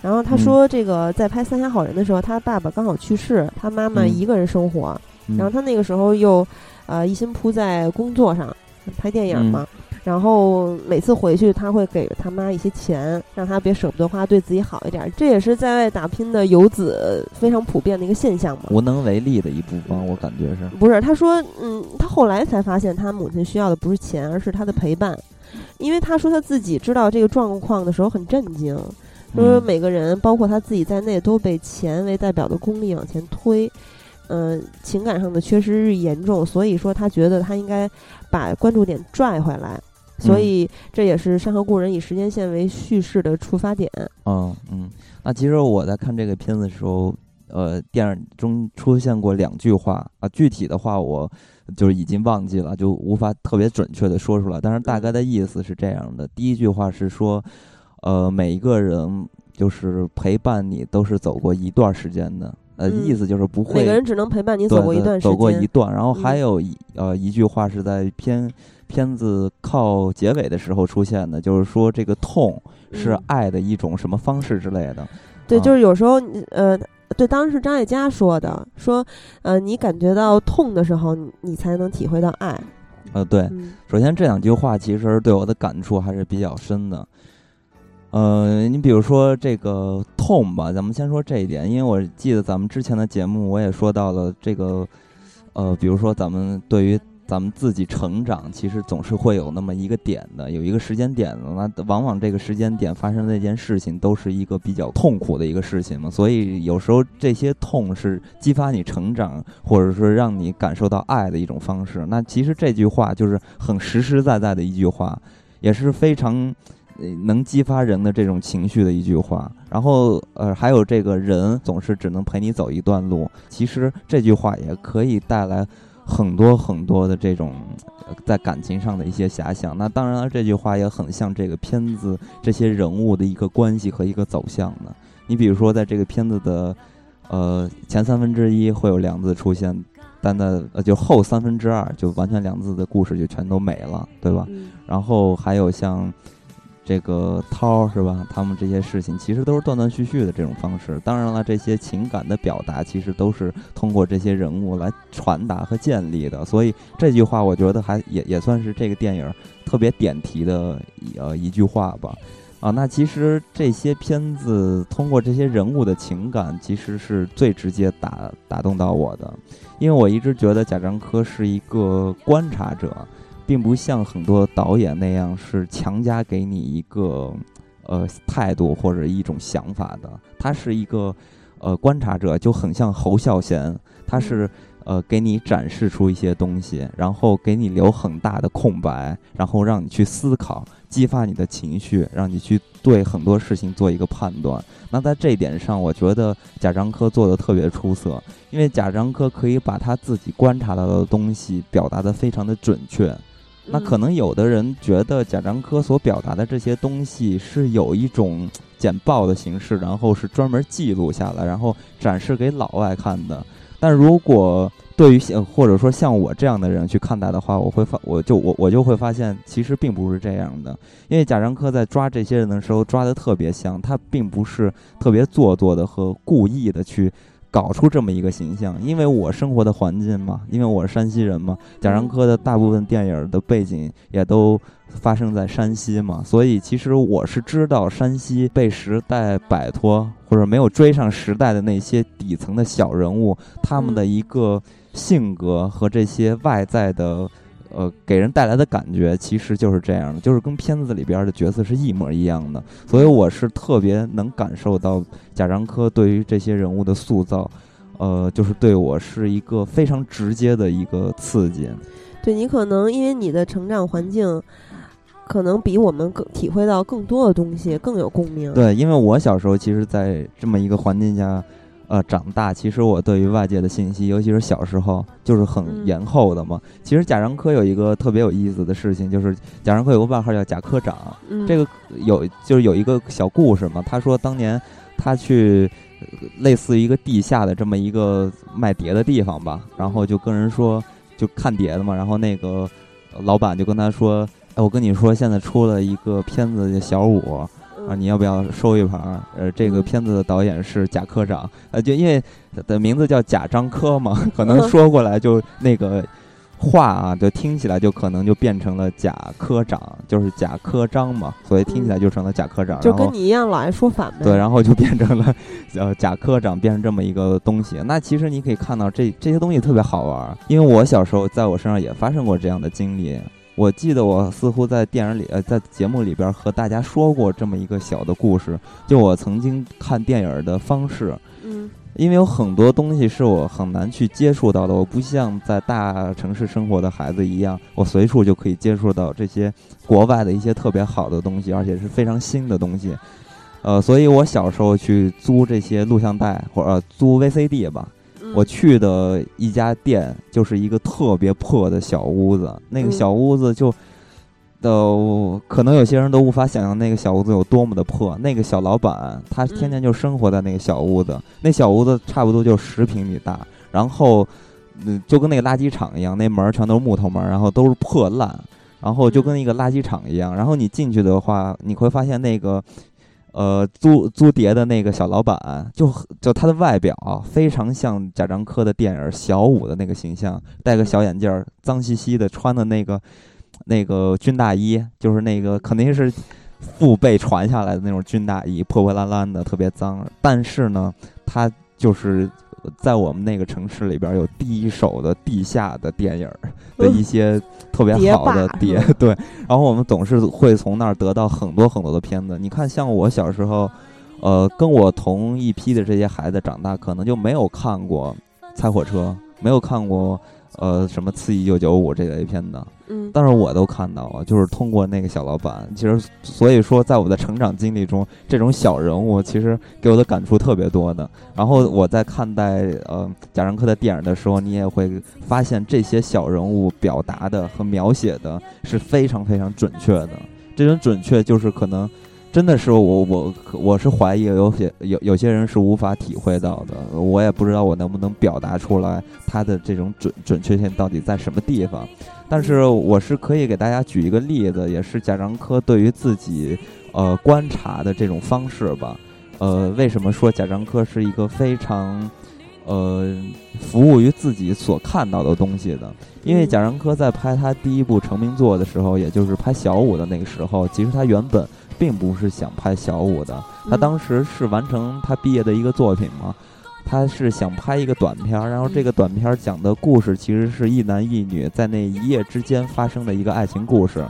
然后他说，这个在拍《三峡好人》的时候，他爸爸刚好去世，他妈妈一个人生活，然后他那个时候又。呃，一心扑在工作上，拍电影嘛。然后每次回去，他会给他妈一些钱，让他别舍不得花，对自己好一点。这也是在外打拼的游子非常普遍的一个现象嘛。无能为力的一部分，我感觉是。不是，他说，嗯，他后来才发现，他母亲需要的不是钱，而是他的陪伴。因为他说他自己知道这个状况的时候很震惊，说每个人，包括他自己在内，都被钱为代表的功利往前推。嗯，情感上的缺失日益严重，所以说他觉得他应该把关注点拽回来，所以这也是《山河故人》以时间线为叙事的出发点。嗯嗯，那其实我在看这个片子的时候，呃，电影中出现过两句话啊，具体的话我就是已经忘记了，就无法特别准确的说出来，但是大概的意思是这样的：第一句话是说，呃，每一个人就是陪伴你都是走过一段时间的，呃，嗯意思就是不会每个人只能陪伴你走过一段时间，走过一段，然后还嗯有一、呃一句话是在片片子靠结尾的时候出现的，就是说这个痛是嗯爱的一种什么方式之类的。对，啊就是有时候呃，对，当时张艾嘉说的，说呃，你感觉到痛的时候，你你才能体会到爱。呃，对，嗯首先这两句话其实对我的感触还是比较深的。呃，你比如说这个痛吧，咱们先说这一点，因为我记得咱们之前的节目我也说到了这个，呃，比如说咱们对于咱们自己成长，其实总是会有那么一个点的，有一个时间点的。那往往这个时间点发生的那件事情，都是一个比较痛苦的一个事情嘛。所以有时候这些痛是激发你成长，或者是让你感受到爱的一种方式。那其实这句话就是很实实在在的一句话，也是非常。呃能激发人的这种情绪的一句话，然后呃，还有这个人总是只能陪你走一段路。其实这句话也可以带来很多很多的这种呃在感情上的一些遐想。那当然了，这句话也很像这个片子这些人物的一个关系和一个走向的。你比如说，在这个片子的呃前三分之一会有梁子出现，但在呃就后三分之二就完全梁子的故事就全都没了，对吧？嗯然后还有像这个涛是吧？他们这些事情其实都是断断续续的这种方式。当然了，这些情感的表达其实都是通过这些人物来传达和建立的。所以这句话我觉得还也也算是这个电影特别点题的一呃一句话吧。啊，那其实这些片子通过这些人物的情感，其实是最直接打打动到我的，因为我一直觉得贾樟柯是一个观察者，并不像很多导演那样是强加给你一个呃态度或者一种想法的。他是一个呃观察者，就很像侯孝贤，他是呃给你展示出一些东西，然后给你留很大的空白，然后让你去思考，激发你的情绪，让你去对很多事情做一个判断。那在这一点上，我觉得贾樟柯做的特别出色，因为贾樟柯可以把他自己观察到的东西表达的非常的准确。那可能有的人觉得贾樟柯所表达的这些东西是有一种简报的形式，然后是专门记录下来，然后展示给老外看的。但如果对于像或者说像我这样的人去看待的话，我会发我就我我就会发现，其实并不是这样的。因为贾樟柯在抓这些人的时候抓的特别像，他并不是特别做作的和故意的去搞出这么一个形象。因为我生活的环境嘛，因为我是山西人嘛，贾樟柯的大部分电影的背景也都发生在山西嘛，所以其实我是知道山西被时代摆脱或者没有追上时代的那些底层的小人物，他们的一个性格和这些外在的。呃，给人带来的感觉其实就是这样的，就是跟片子里边的角色是一模一样的，所以我是特别能感受到贾樟柯对于这些人物的塑造，呃，就是对我是一个非常直接的一个刺激。对你可能因为你的成长环境，可能比我们更体会到更多的东西，更有共鸣。对，因为我小时候其实，在这么一个环境下，呃，长大，其实我对于外界的信息，尤其是小时候，就是很嗯延后的嘛。其实贾樟柯有一个特别有意思的事情，就是贾樟柯有个外号叫贾科长，嗯，这个有就是有一个小故事嘛。他说当年他去呃类似于一个地下的这么一个卖碟的地方吧，然后就跟人说就看碟的嘛，然后那个呃老板就跟他说：“哎，我跟你说，现在出了一个片子叫小五。”啊，嗯你要不要收一盘儿？呃，这个嗯片子的导演是贾科长，呃，就因为的名字叫贾樟柯嘛，可能嗯说过来就那个话啊，就听起来就可能就变成了贾科长，就是贾科章嘛，所以听起来就成了贾科长。就跟你一样老爱说反呗。对，然后就变成了呃贾科长，变成这么一个东西。那其实你可以看到这这些东西特别好玩儿，因为我小时候在我身上也发生过这样的经历。我记得我似乎在电影里呃在节目里边和大家说过这么一个小的故事，就我曾经看电影的方式。嗯因为有很多东西是我很难去接触到的，我不像在大城市生活的孩子一样，我随处就可以接触到这些国外的一些特别好的东西，而且是非常新的东西。呃，所以我小时候去租这些录像带或者、呃租 VCD 吧，嗯我去的一家店就是一个特别破的小屋子，那个嗯小屋子就都可能有些人都无法想象那个小屋子有多么的破。那个小老板他天天就生活在那个小屋子，那小屋子差不多就十平米大，然后嗯就跟那个垃圾场一样，那门全都是木头门，然后都是破烂，然后就跟一个垃圾场一样。然后你进去的话，你会发现那个。呃，租租碟的那个小老板，就就他的外表非常像贾樟柯的电影《小五》的那个形象，戴个小眼镜，脏兮兮的，穿的那个那个军大衣，就是那个肯定是父辈传下来的那种军大衣，破破烂烂的，特别脏。但是呢，他就是。在我们那个城市里边，有第一手的地下的电影 的一些特别好的 碟，对。然后我们总是会从那儿得到很多很多的片子。你看，像我小时候，呃，跟我同一批的这些孩子长大，可能就没有看过《猜火车》，没有看过。呃，什么刺一九九五这类片的，嗯，但是我都看到了，就是通过那个小老板。其实，所以说，在我的成长经历中，这种小人物其实给我的感触特别多的。然后我在看待呃贾樟柯的电影的时候，你也会发现这些小人物表达的和描写的是非常非常准确的。这种准确就是可能。真的是我我我是怀疑有些有有些人是无法体会到的，我也不知道我能不能表达出来他的这种准准确性到底在什么地方。但是我是可以给大家举一个例子，也是贾樟柯对于自己呃观察的这种方式吧。呃，为什么说贾樟柯是一个非常呃服务于自己所看到的东西的？因为贾樟柯在拍他第一部成名作的时候，也就是拍小五的那个时候，其实他原本。并不是想拍小五的，他当时是完成他毕业的一个作品嘛，他是想拍一个短片，然后这个短片讲的故事其实是一男一女在那一夜之间发生的一个爱情故事。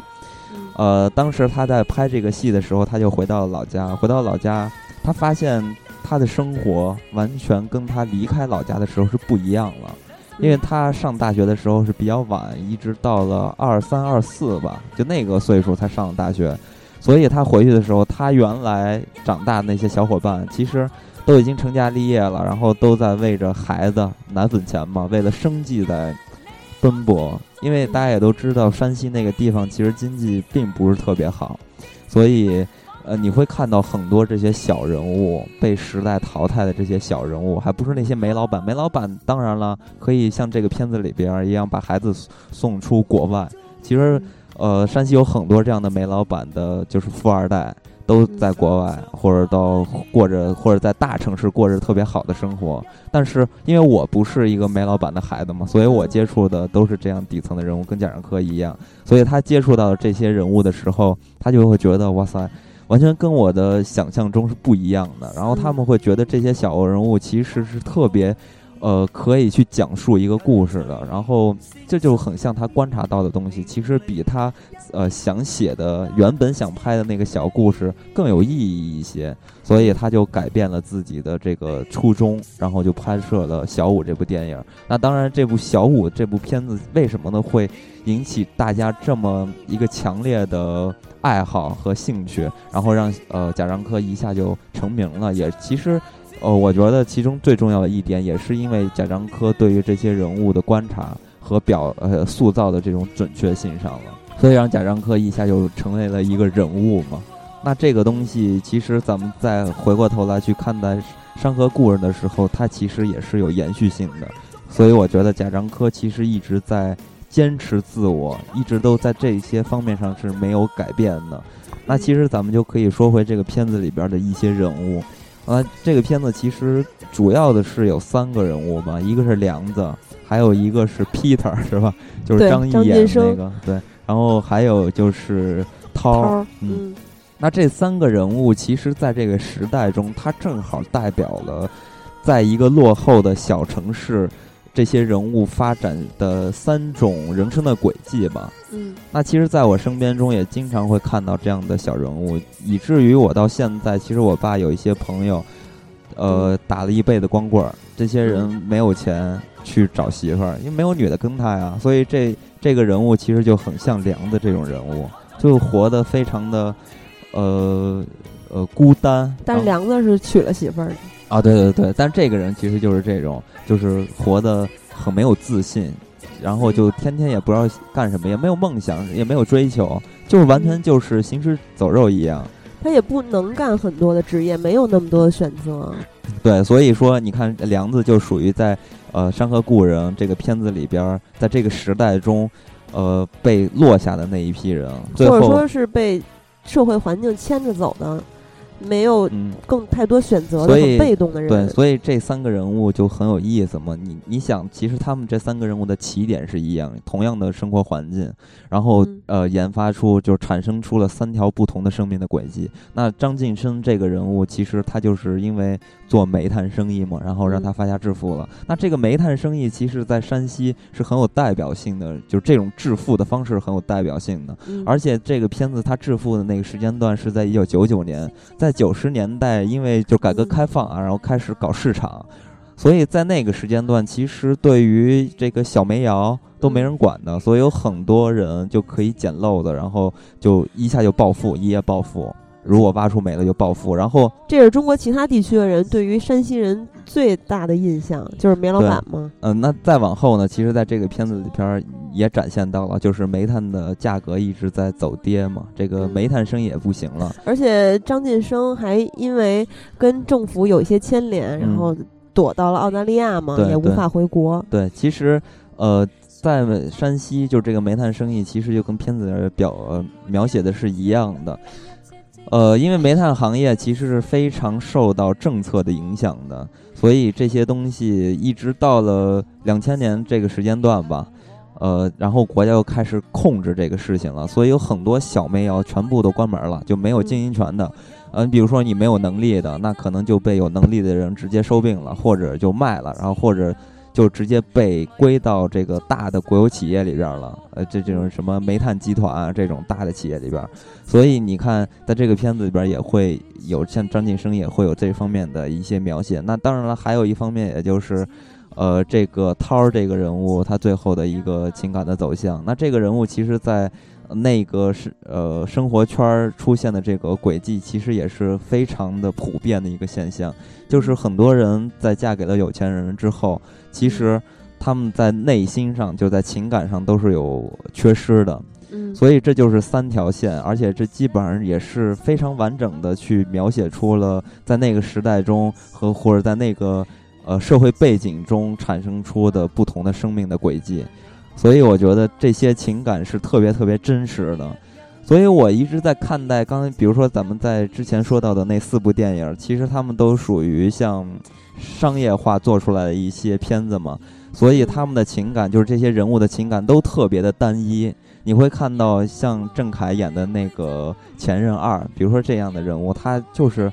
呃，当时他在拍这个戏的时候，他就回到了老家，回到老家，他发现他的生活完全跟他离开老家的时候是不一样了，因为他上大学的时候是比较晚，一直到了二三二四吧，就那个岁数才上了大学。所以他回去的时候，他原来长大那些小伙伴，其实都已经成家立业了，然后都在为着孩子奶粉钱嘛，为了生计在奔波。因为大家也都知道，山西那个地方其实经济并不是特别好，所以呃，你会看到很多这些小人物被时代淘汰的这些小人物，还不是那些煤老板。煤老板当然了，可以像这个片子里边一样把孩子送出国外。其实。呃，山西有很多这样的煤老板的，就是富二代，都在国外或者到过着或者在大城市过着特别好的生活。但是因为我不是一个煤老板的孩子嘛，所以我接触的都是这样底层的人物，跟贾樟柯一样。所以他接触到这些人物的时候，他就会觉得哇塞，完全跟我的想象中是不一样的。然后他们会觉得这些小人物其实是特别。呃，可以去讲述一个故事的，然后这就很像他观察到的东西，其实比他呃想写的原本想拍的那个小故事更有意义一些，所以他就改变了自己的这个初衷，然后就拍摄了《小五》这部电影。那当然，这部《小五》这部片子为什么呢会引起大家这么一个强烈的爱好和兴趣，然后让呃贾樟柯一下就成名了，也其实。呃，我觉得其中最重要的一点，也是因为贾樟柯对于这些人物的观察和表呃塑造的这种准确性上了，所以让贾樟柯一下就成为了一个人物嘛。那这个东西，其实咱们再回过头来去看待《山河故人》的时候，它其实也是有延续性的。所以我觉得贾樟柯其实一直在坚持自我，一直都在这些方面上是没有改变的。那其实咱们就可以说回这个片子里边的一些人物。啊，这个片子其实主要的是有三个人物吧，一个是梁子，还有一个是 Peter，是吧？就是张译演那个，对。然后还有就是涛，嗯。那这三个人物，其实在这个时代中，他正好代表了，在一个落后的小城市。这些人物发展的三种人生的轨迹吧。嗯，那其实，在我身边中也经常会看到这样的小人物，以至于我到现在，其实我爸有一些朋友，呃，打了一辈子光棍儿。这些人没有钱去找媳妇儿，因为没有女的跟他呀。所以这这个人物其实就很像梁子这种人物，就活得非常的，呃呃孤单。但梁子是娶了媳妇儿的。啊，对对对，但这个人其实就是这种，就是活得很没有自信，然后就天天也不知道干什么，也没有梦想，也没有追求，就是完全就是行尸走肉一样。他也不能干很多的职业，没有那么多的选择。对，所以说你看，梁子就属于在呃《山河故人》这个片子里边，在这个时代中，呃被落下的那一批人，或者说是被社会环境牵着走的。没有更太多选择的很被动的人，对，所以这三个人物就很有意思嘛。你你想，其实他们这三个人物的起点是一样，同样的生活环境，然后呃，研发出就是产生出了三条不同的生命的轨迹。那张晋生这个人物，其实他就是因为做煤炭生意嘛，然后让他发家致富了。那这个煤炭生意，其实在山西是很有代表性的，就是这种致富的方式很有代表性的。而且这个片子他致富的那个时间段是在一九九九年，在。在九十年代，因为就改革开放啊，然后开始搞市场，所以在那个时间段，其实对于这个小煤窑都没人管的，所以有很多人就可以捡漏的，然后就一下就暴富，一夜暴富。如果挖出煤了就暴富，然后这是中国其他地区的人对于山西人最大的印象，就是煤老板吗？嗯，那再往后呢？其实，在这个片子里边也展现到了，就是煤炭的价格一直在走跌嘛，这个煤炭生意也不行了。而且张晋生还因为跟政府有一些牵连，然后躲到了澳大利亚嘛，也无法回国。对，其实呃，在山西就这个煤炭生意，其实就跟片子表描写的是一样的。呃，因为煤炭行业其实是非常受到政策的影响的，所以这些东西一直到了两千年这个时间段吧，呃，然后国家又开始控制这个事情了，所以有很多小煤窑全部都关门了，就没有经营权的。嗯，比如说你没有能力的，那可能就被有能力的人直接收并了，或者就卖了，然后或者。就直接被归到这个大的国有企业里边了，呃，这这种什么煤炭集团啊，这种大的企业里边，所以你看，在这个片子里边也会有像张晋生也会有这方面的一些描写。那当然了，还有一方面，也就是，呃，这个涛这个人物他最后的一个情感的走向。那这个人物其实，在。那个是呃，生活圈出现的这个轨迹，其实也是非常的普遍的一个现象。就是很多人在嫁给了有钱人之后，其实他们在内心上就在情感上都是有缺失的。嗯，所以这就是三条线，而且这基本上也是非常完整的去描写出了在那个时代中和或者在那个呃社会背景中产生出的不同的生命的轨迹。所以我觉得这些情感是特别特别真实的，所以我一直在看待刚才，比如说咱们在之前说到的那四部电影，其实他们都属于像商业化做出来的一些片子嘛，所以他们的情感就是这些人物的情感都特别的单一。你会看到像郑恺演的那个前任二，比如说这样的人物，他就是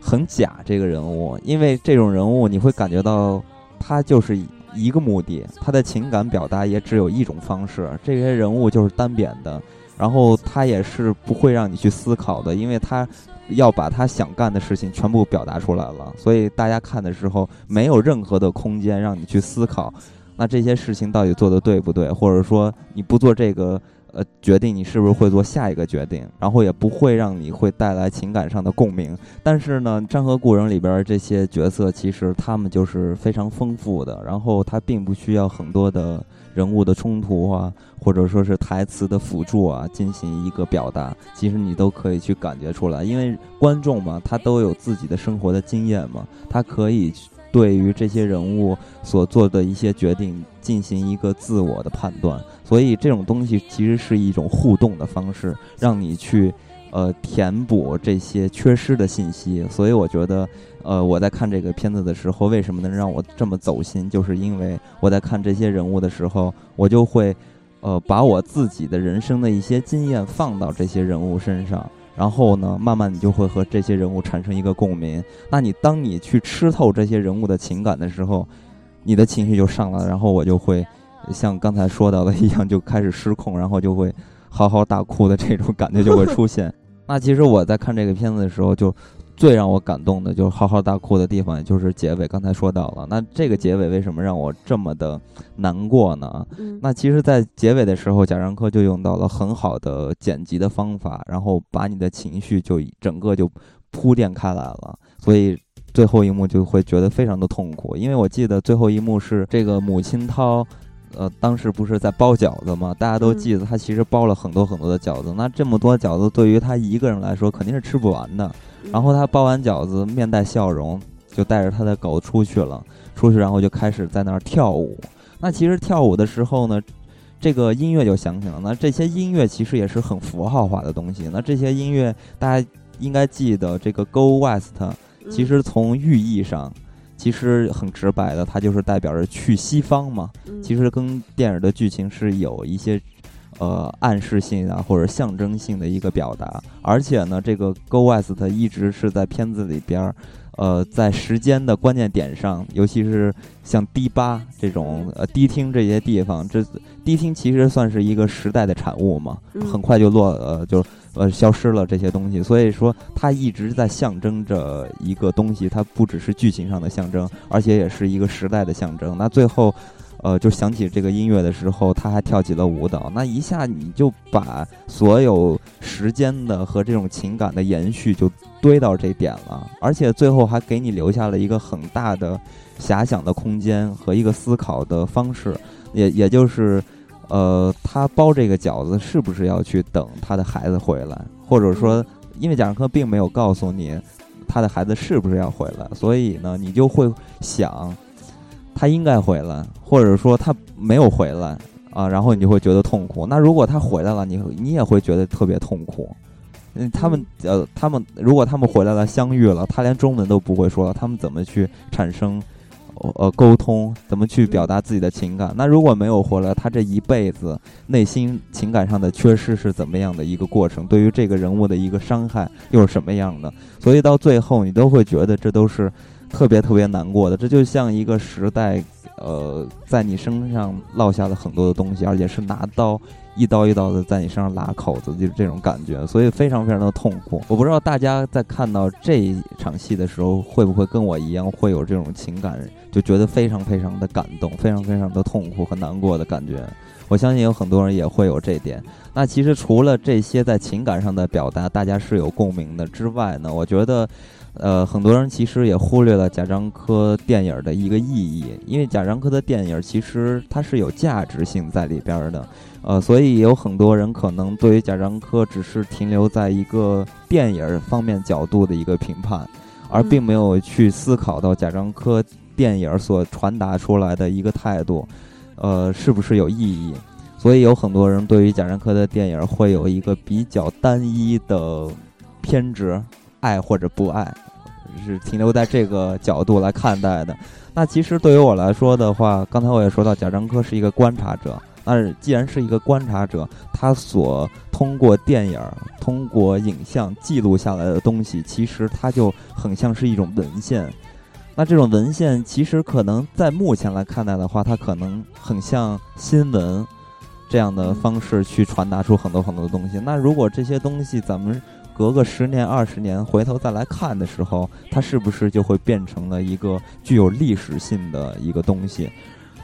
很假这个人物，因为这种人物你会感觉到他就是。一个目的，他的情感表达也只有一种方式。这些人物就是单扁的，然后他也是不会让你去思考的，因为他要把他想干的事情全部表达出来了。所以大家看的时候没有任何的空间让你去思考，那这些事情到底做的对不对，或者说你不做这个。呃，决定你是不是会做下一个决定，然后也不会让你会带来情感上的共鸣。但是呢，《山河故人》里边这些角色其实他们就是非常丰富的，然后他并不需要很多的 人物的冲突啊，或者说是台词的辅助啊进行一个表达，其实你都可以去感觉出来，因为观众嘛，他都有自己的生活的经验嘛，他可以。对于这些人物所做的一些决定进行一个自我的判断，所以这种东西其实是一种互动的方式，让你去呃填补这些缺失的信息。所以我觉得，呃，我在看这个片子的时候，为什么能让我这么走心，就是因为我在看这些人物的时候，我就会呃把我自己的人生的一些经验放到这些人物身上。然后呢，慢慢你就会和这些人物产生一个共鸣。那你当你去吃透这些人物的情感的时候，你的情绪就上来，然后我就会像刚才说到的一样，就开始失控，然后就会嚎嚎大哭的这种感觉就会出现。那其实我在看这个片子的时候就。最让我感动的就是嚎啕大哭的地方，也就是结尾。刚才说到了，那这个结尾为什么让我这么的难过呢？那其实，在结尾的时候，贾樟柯就用到了很好的剪辑的方法，然后把你的情绪就整个就铺垫开来了，所以最后一幕就会觉得非常的痛苦。因为我记得最后一幕是这个母亲涛。呃，当时不是在包饺子吗？大家都记得他其实包了很多很多的饺子。那这么多饺子对于他一个人来说肯定是吃不完的。然后他包完饺子，面带笑容，就带着他的狗出去了。出去，然后就开始在那儿跳舞。那其实跳舞的时候呢，这个音乐就响起了。那这些音乐其实也是很符号化的东西。那这些音乐大家应该记得，这个 “Go West”，其实从寓意上，其实很直白的，它就是代表着去西方嘛。其实跟电影的剧情是有一些呃暗示性啊，或者象征性的一个表达。而且呢，这个 “Go West” 一直是在片子里边儿。呃，在时间的关键点上，尤其是像迪吧这种呃迪厅这些地方，这迪厅其实算是一个时代的产物嘛，很快就落呃就呃消失了这些东西，所以说它一直在象征着一个东西，它不只是剧情上的象征，而且也是一个时代的象征。那最后。呃，就想起这个音乐的时候，他还跳起了舞蹈，那一下你就把所有时间的和这种情感的延续就堆到这点了，而且最后还给你留下了一个很大的遐想的空间和一个思考的方式，也也就是，呃，他包这个饺子是不是要去等他的孩子回来，或者说，因为贾樟柯并没有告诉你他的孩子是不是要回来，所以呢，你就会想。他应该回来，或者说他没有回来啊，然后你就会觉得痛苦。那如果他回来了，你你也会觉得特别痛苦。嗯，他们呃，他们如果他们回来了，相遇了，他连中文都不会说了，他们怎么去产生呃沟通？怎么去表达自己的情感？那如果没有活来，他这一辈子内心情感上的缺失是怎么样的一个过程？对于这个人物的一个伤害又是什么样的？所以到最后，你都会觉得这都是。特别特别难过的，这就像一个时代，呃，在你身上落下了很多的东西，而且是拿刀一刀一刀的在你身上拉口子，就是这种感觉，所以非常非常的痛苦。我不知道大家在看到这一场戏的时候，会不会跟我一样会有这种情感，就觉得非常非常的感动，非常非常的痛苦和难过的感觉。我相信有很多人也会有这点。那其实除了这些在情感上的表达，大家是有共鸣的之外呢，我觉得。呃，很多人其实也忽略了贾樟柯电影的一个意义，因为贾樟柯的电影其实它是有价值性在里边的，呃，所以有很多人可能对于贾樟柯只是停留在一个电影方面角度的一个评判，而并没有去思考到贾樟柯电影所传达出来的一个态度，呃，是不是有意义？所以有很多人对于贾樟柯的电影会有一个比较单一的偏执。爱或者不爱，是停留在这个角度来看待的。那其实对于我来说的话，刚才我也说到，贾樟柯是一个观察者。那既然是一个观察者，他所通过电影、通过影像记录下来的东西，其实它就很像是一种文献。那这种文献，其实可能在目前来看待的话，它可能很像新闻这样的方式去传达出很多很多的东西。那如果这些东西咱们。隔个十年二十年，回头再来看的时候，它是不是就会变成了一个具有历史性的一个东西？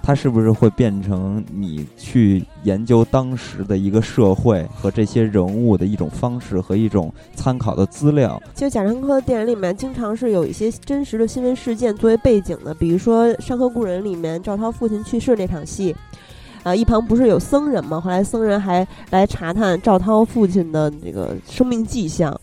它是不是会变成你去研究当时的一个社会和这些人物的一种方式和一种参考的资料？其实贾樟柯的电影里面经常是有一些真实的新闻事件作为背景的，比如说《山河故人》里面赵涛父亲去世那场戏。啊，一旁不是有僧人吗？后来僧人还来查探赵涛父亲的这个生命迹象，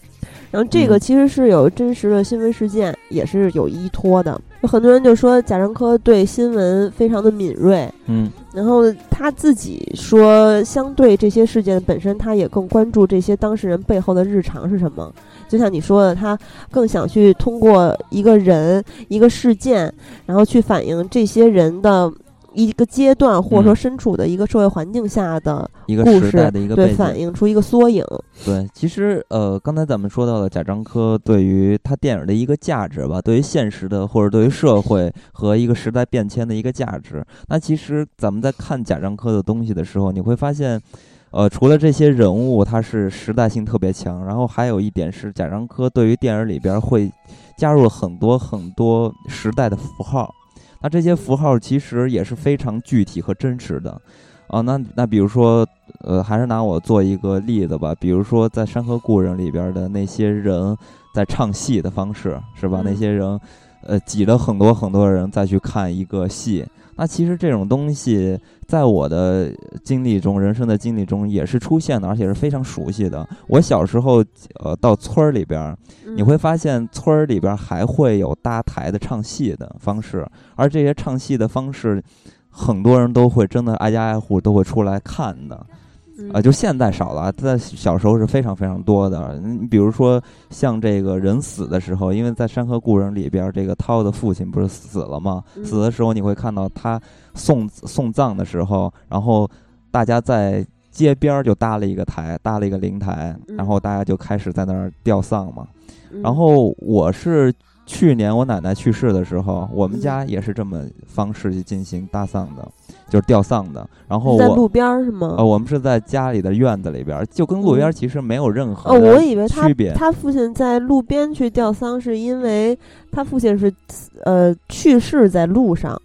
然后这个其实是有真实的新闻事件，也是有依托的。有很多人就说贾樟柯对新闻非常的敏锐，嗯，然后他自己说，相对这些事件本身，他也更关注这些当事人背后的日常是什么。就像你说的，他更想去通过一个人、一个事件，然后去反映这些人的。一个阶段，或者说身处的一个社会环境下的一个时代的一个对，反映出一个缩影。对，其实呃，刚才咱们说到了贾樟柯对于他电影的一个价值吧，对于现实的或者对于社会和一个时代变迁的一个价值。那其实咱们在看贾樟柯的东西的时候，你会发现，呃，除了这些人物，他是时代性特别强，然后还有一点是贾樟柯对于电影里边会加入了很多很多时代的符号。那这些符号其实也是非常具体和真实的，啊，那那比如说，呃，还是拿我做一个例子吧，比如说在《山河故人》里边的那些人在唱戏的方式，是吧？那些人，呃挤了很多很多人再去看一个戏。那其实这种东西，在我的经历中，人生的经历中也是出现的，而且是非常熟悉的。我小时候，呃，到村儿里边，你会发现村儿里边还会有搭台的唱戏的方式，而这些唱戏的方式，很多人都会真的挨家挨户都会出来看的。啊，就现在少了，在小时候是非常非常多的。你比如说，像这个人死的时候，因为在《山河故人》里边，这个涛的父亲不是死了吗？死的时候，你会看到他送送葬的时候，然后大家在街边就搭了一个台，搭了一个灵台，然后大家就开始在那儿吊丧嘛。然后我是。去年我奶奶去世的时候，我们家也是这么方式去进行搭丧的，就是吊丧的。然后在路边是吗？呃，我们是在家里的院子里边，就跟路边其实没有任何哦，我以为他他父亲在路边去吊丧，是因为他父亲是呃去世在路上，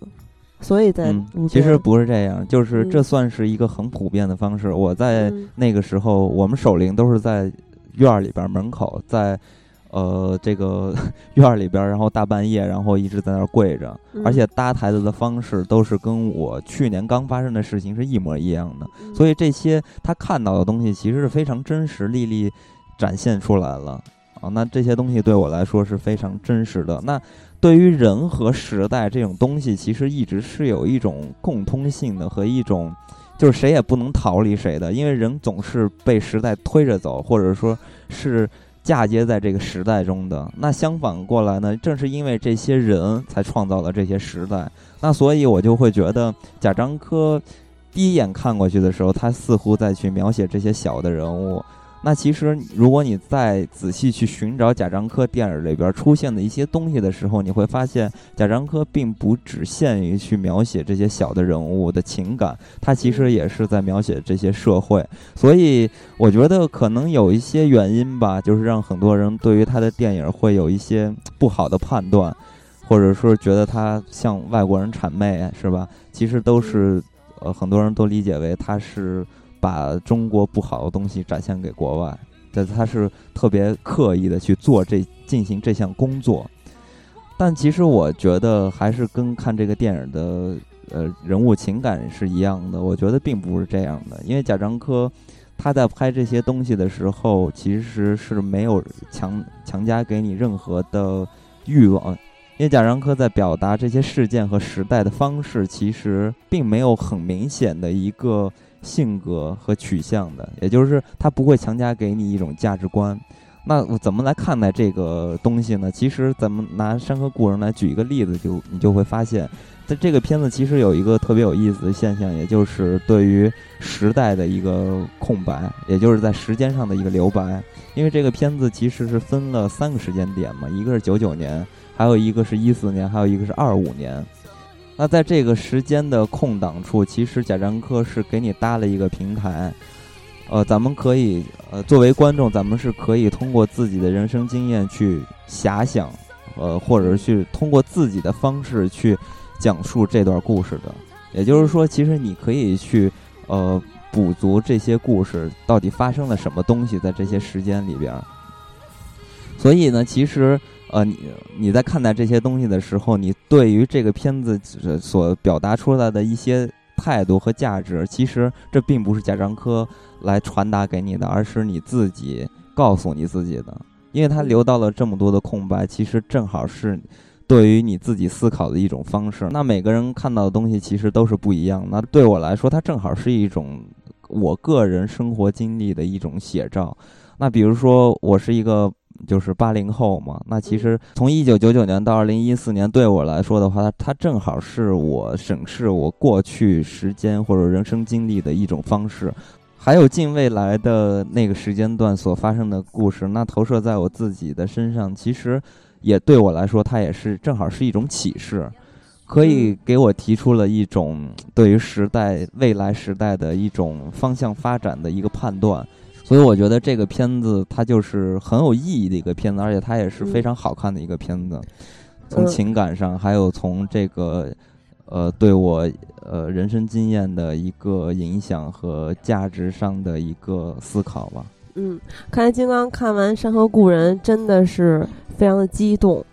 所以在。其实不是这样，就是这算是一个很普遍的方式。我在那个时候，我们守灵都是在院里边门口在。呃，这个 院儿里边，然后大半夜，然后一直在那儿跪着，而且搭台子的方式都是跟我去年刚发生的事情是一模一样的，所以这些他看到的东西其实是非常真实、历历展现出来了啊。那这些东西对我来说是非常真实的。那对于人和时代这种东西，其实一直是有一种共通性的和一种，就是谁也不能逃离谁的，因为人总是被时代推着走，或者说是。嫁接在这个时代中的那相反过来呢，正是因为这些人才创造了这些时代。那所以我就会觉得贾樟柯第一眼看过去的时候，他似乎在去描写这些小的人物。那其实，如果你再仔细去寻找贾樟柯电影里边出现的一些东西的时候，你会发现贾樟柯并不只限于去描写这些小的人物的情感，他其实也是在描写这些社会。所以，我觉得可能有一些原因吧，就是让很多人对于他的电影会有一些不好的判断，或者说觉得他像外国人谄媚，是吧？其实都是，呃，很多人都理解为他是。把中国不好的东西展现给国外，这他是特别刻意的去做这进行这项工作，但其实我觉得还是跟看这个电影的呃人物情感是一样的。我觉得并不是这样的，因为贾樟柯他在拍这些东西的时候，其实是没有强强加给你任何的欲望，因为贾樟柯在表达这些事件和时代的方式，其实并没有很明显的一个。性格和取向的，也就是他不会强加给你一种价值观。那我怎么来看待这个东西呢？其实咱们拿《山河故人》来举一个例子，就你就会发现，在这个片子其实有一个特别有意思的现象，也就是对于时代的一个空白，也就是在时间上的一个留白。因为这个片子其实是分了三个时间点嘛，一个是九九年，还有一个是一四年，还有一个是二五年。那在这个时间的空档处，其实贾樟柯是给你搭了一个平台，呃，咱们可以呃作为观众，咱们是可以通过自己的人生经验去遐想，呃，或者是去通过自己的方式去讲述这段故事的。也就是说，其实你可以去呃补足这些故事到底发生了什么东西在这些时间里边。所以呢，其实。呃，你你在看待这些东西的时候，你对于这个片子所表达出来的一些态度和价值，其实这并不是贾樟柯来传达给你的，而是你自己告诉你自己的。因为他留到了这么多的空白，其实正好是对于你自己思考的一种方式。那每个人看到的东西其实都是不一样。那对我来说，它正好是一种我个人生活经历的一种写照。那比如说，我是一个。就是八零后嘛，那其实从一九九九年到二零一四年，对我来说的话，它正好是我审视我过去时间或者人生经历的一种方式，还有近未来的那个时间段所发生的故事，那投射在我自己的身上，其实也对我来说，它也是正好是一种启示，可以给我提出了一种对于时代未来时代的一种方向发展的一个判断。所以我觉得这个片子它就是很有意义的一个片子，而且它也是非常好看的一个片子。从情感上，还有从这个呃对我呃人生经验的一个影响和价值上的一个思考吧。嗯，看来金刚看完《山河故人》真的是非常的激动。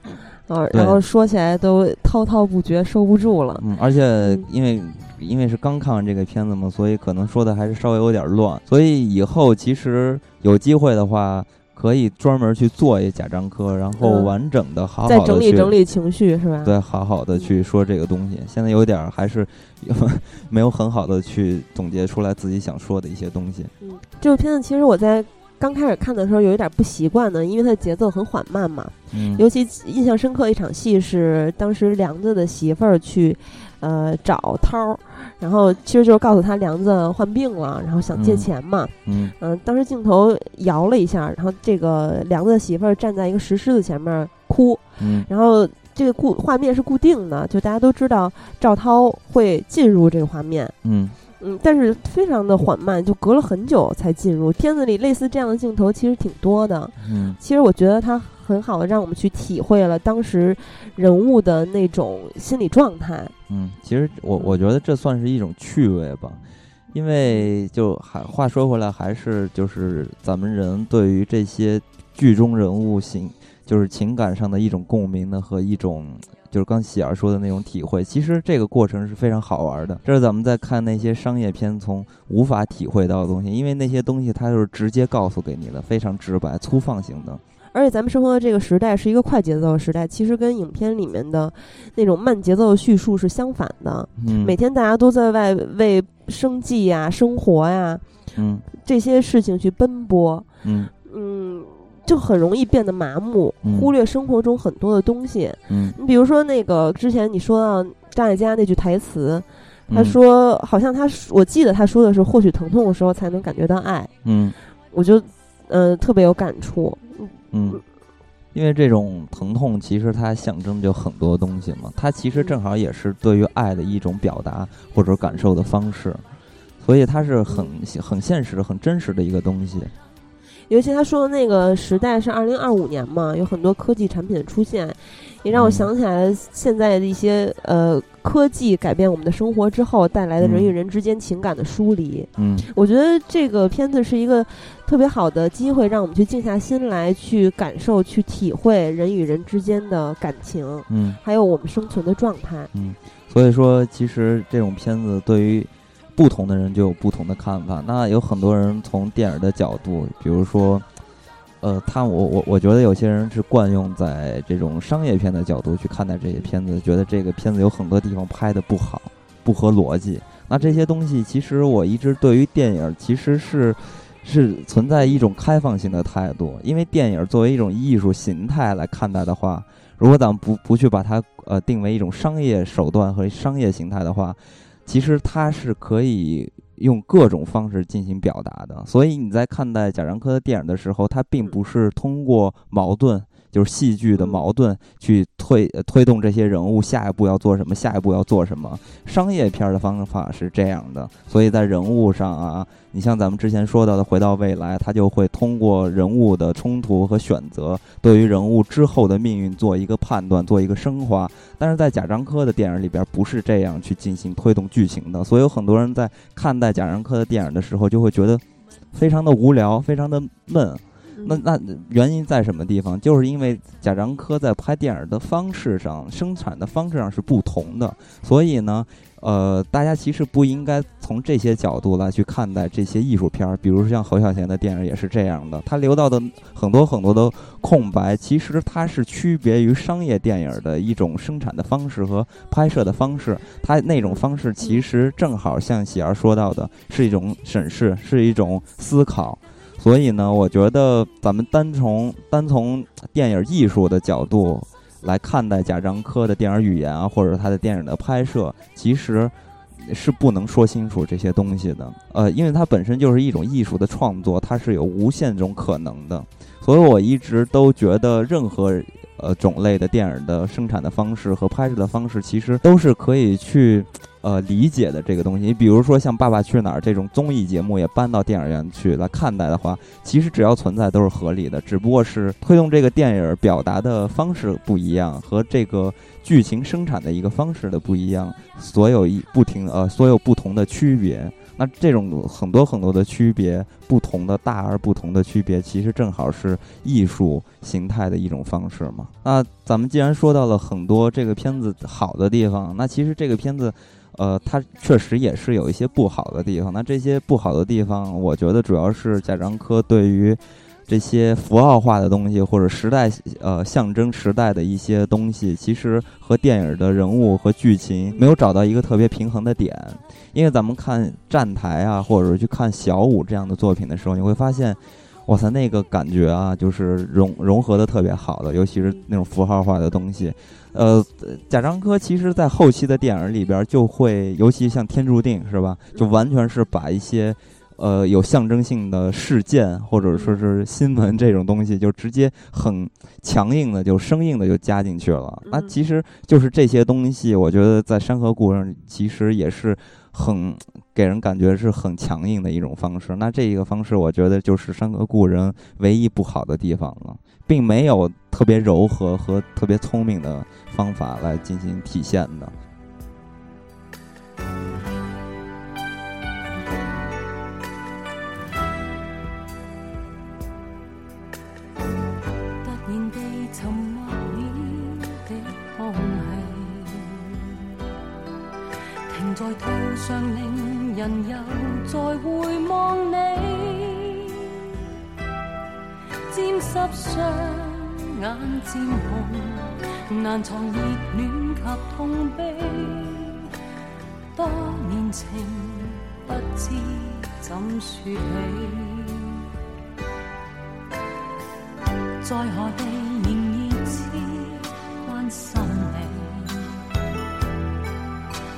啊，然后说起来都滔滔不绝，收不住了。嗯，而且因为因为是刚看完这个片子嘛，所以可能说的还是稍微有点乱。所以以后其实有机会的话。可以专门去做一贾樟柯，然后完整的、好好的再整理整理情绪，是吧？对，好好的去说这个东西。现在有点还是没有很好的去总结出来自己想说的一些东西。嗯，这部片子其实我在刚开始看的时候有一点不习惯呢，因为它的节奏很缓慢嘛。嗯。尤其印象深刻一场戏是当时梁子的媳妇儿去。呃，找涛儿，然后其实就是告诉他梁子患病了，然后想借钱嘛。嗯嗯，当时镜头摇了一下，然后这个梁子的媳妇儿站在一个石狮子前面哭。嗯，然后这个固画面是固定的，就大家都知道赵涛会进入这个画面。嗯嗯，但是非常的缓慢，就隔了很久才进入。片子里类似这样的镜头其实挺多的。嗯，其实我觉得他。很好的，让我们去体会了当时人物的那种心理状态。嗯，其实我我觉得这算是一种趣味吧，因为就还话说回来，还是就是咱们人对于这些剧中人物情，就是情感上的一种共鸣的和一种就是刚喜儿说的那种体会。其实这个过程是非常好玩的。这是咱们在看那些商业片从无法体会到的东西，因为那些东西它就是直接告诉给你的，非常直白、粗放型的。而且咱们生活的这个时代是一个快节奏的时代，其实跟影片里面的那种慢节奏的叙述是相反的。嗯，每天大家都在外为生计呀、生活呀，嗯，这些事情去奔波。嗯嗯，就很容易变得麻木，忽略生活中很多的东西。嗯，你比如说那个之前你说到张艾嘉那句台词，他说好像他我记得他说的是或许疼痛的时候才能感觉到爱。嗯，我就呃特别有感触。嗯，因为这种疼痛其实它象征就很多东西嘛，它其实正好也是对于爱的一种表达或者感受的方式，所以它是很很现实、很真实的一个东西。尤其他说的那个时代是二零二五年嘛，有很多科技产品的出现，也让我想起来了现在的一些呃科技改变我们的生活之后带来的人与人之间情感的疏离。嗯，我觉得这个片子是一个特别好的机会，让我们去静下心来，去感受、去体会人与人之间的感情。嗯，还有我们生存的状态。嗯，所以说其实这种片子对于。不同的人就有不同的看法。那有很多人从电影的角度，比如说，呃，他我我我觉得有些人是惯用在这种商业片的角度去看待这些片子，觉得这个片子有很多地方拍的不好，不合逻辑。那这些东西，其实我一直对于电影其实是是存在一种开放性的态度，因为电影作为一种艺术形态来看待的话，如果咱们不不去把它呃定为一种商业手段和商业形态的话。其实它是可以用各种方式进行表达的，所以你在看待贾樟柯的电影的时候，他并不是通过矛盾。就是戏剧的矛盾去推推动这些人物下一步要做什么，下一步要做什么。商业片的方法是这样的，所以在人物上啊，你像咱们之前说到的《回到未来》，他就会通过人物的冲突和选择，对于人物之后的命运做一个判断，做一个升华。但是在贾樟柯的电影里边，不是这样去进行推动剧情的，所以有很多人在看待贾樟柯的电影的时候，就会觉得非常的无聊，非常的闷。那那原因在什么地方？就是因为贾樟柯在拍电影的方式上、生产的方式上是不同的，所以呢，呃，大家其实不应该从这些角度来去看待这些艺术片儿。比如像侯孝贤的电影也是这样的，他留到的很多很多的空白，其实它是区别于商业电影的一种生产的方式和拍摄的方式。他那种方式其实正好像喜儿说到的，是一种审视，是一种思考。所以呢，我觉得咱们单从单从电影艺术的角度来看待贾樟柯的电影语言啊，或者他的电影的拍摄，其实是不能说清楚这些东西的。呃，因为它本身就是一种艺术的创作，它是有无限种可能的。所以我一直都觉得，任何呃种类的电影的生产的方式和拍摄的方式，其实都是可以去。呃，理解的这个东西，你比如说像《爸爸去哪儿》这种综艺节目，也搬到电影院去来看待的话，其实只要存在都是合理的，只不过是推动这个电影表达的方式不一样，和这个剧情生产的一个方式的不一样，所有一不停呃，所有不同的区别。那这种很多很多的区别，不同的大而不同的区别，其实正好是艺术形态的一种方式嘛。那咱们既然说到了很多这个片子好的地方，那其实这个片子，呃，它确实也是有一些不好的地方。那这些不好的地方，我觉得主要是贾樟柯对于。这些符号化的东西，或者时代呃象征时代的一些东西，其实和电影的人物和剧情没有找到一个特别平衡的点。因为咱们看站台啊，或者去看小五这样的作品的时候，你会发现，哇塞，那个感觉啊，就是融 融合的特别好的，尤其是那种符号化的东西。呃，贾樟柯其实在后期的电影里边就会，尤其像《天注定》是吧，就完全是把一些。呃，有象征性的事件或者说是新闻这种东西，就直接很强硬的就生硬的就加进去了。那其实就是这些东西，我觉得在《山河故人》其实也是很给人感觉是很强硬的一种方式。那这一个方式，我觉得就是《山河故人》唯一不好的地方了，并没有特别柔和和特别聪明的方法来进行体现的。在途上令人又再回望你，沾湿双眼渐红，难藏热恋及痛悲。多年情不知怎说起，在何地仍热切关心你。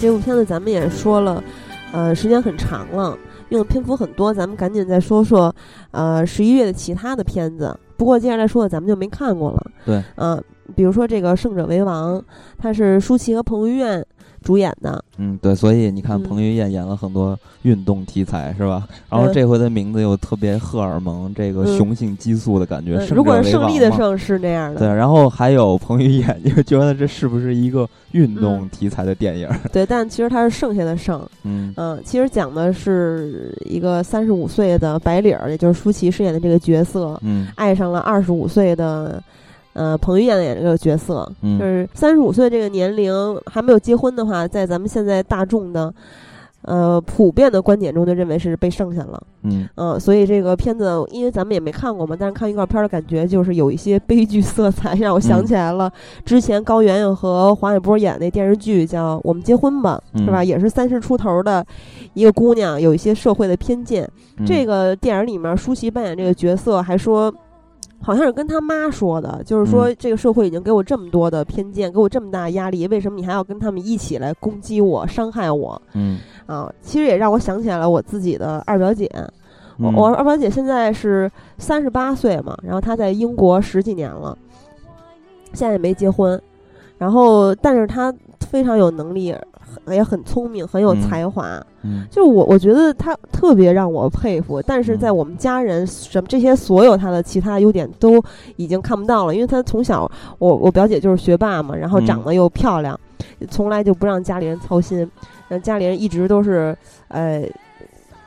这部片子咱们也说了，呃，时间很长了，用的篇幅很多，咱们赶紧再说说，呃，十一月的其他的片子。不过接下来说的咱们就没看过了。对，嗯，比如说这个《胜者为王》，它是舒淇和彭于晏。主演的，嗯，对，所以你看彭于晏演了很多运动题材，是吧？然后这回的名字又特别荷尔蒙，这个雄性激素的感觉。如果是胜利的胜是那样的，对。然后还有彭于晏，你就觉得这是不是一个运动题材的电影？对，但其实它是剩下的胜，嗯嗯，其实讲的是一个三十五岁的白领儿，也就是舒淇饰演的这个角色，嗯，爱上了二十五岁的。呃，彭于晏演这个角色，就是三十五岁这个年龄还没有结婚的话，在咱们现在大众的呃普遍的观点中，就认为是被剩下了。嗯嗯，所以这个片子，因为咱们也没看过嘛，但是看预告片的感觉就是有一些悲剧色彩，让我想起来了之前高圆圆和黄海波演那电视剧叫《我们结婚吧》，是吧？也是三十出头的一个姑娘，有一些社会的偏见。这个电影里面，舒淇扮演这个角色还说。好像是跟他妈说的，就是说这个社会已经给我这么多的偏见，给我这么大压力，为什么你还要跟他们一起来攻击我、伤害我？嗯，啊，其实也让我想起来了我自己的二表姐，我我二表姐现在是三十八岁嘛，然后她在英国十几年了，现在也没结婚，然后但是她非常有能力。也很聪明，很有才华。嗯，就我我觉得他特别让我佩服。但是在我们家人什么这些所有他的其他优点都已经看不到了，因为他从小我我表姐就是学霸嘛，然后长得又漂亮，从来就不让家里人操心，那家里人一直都是呃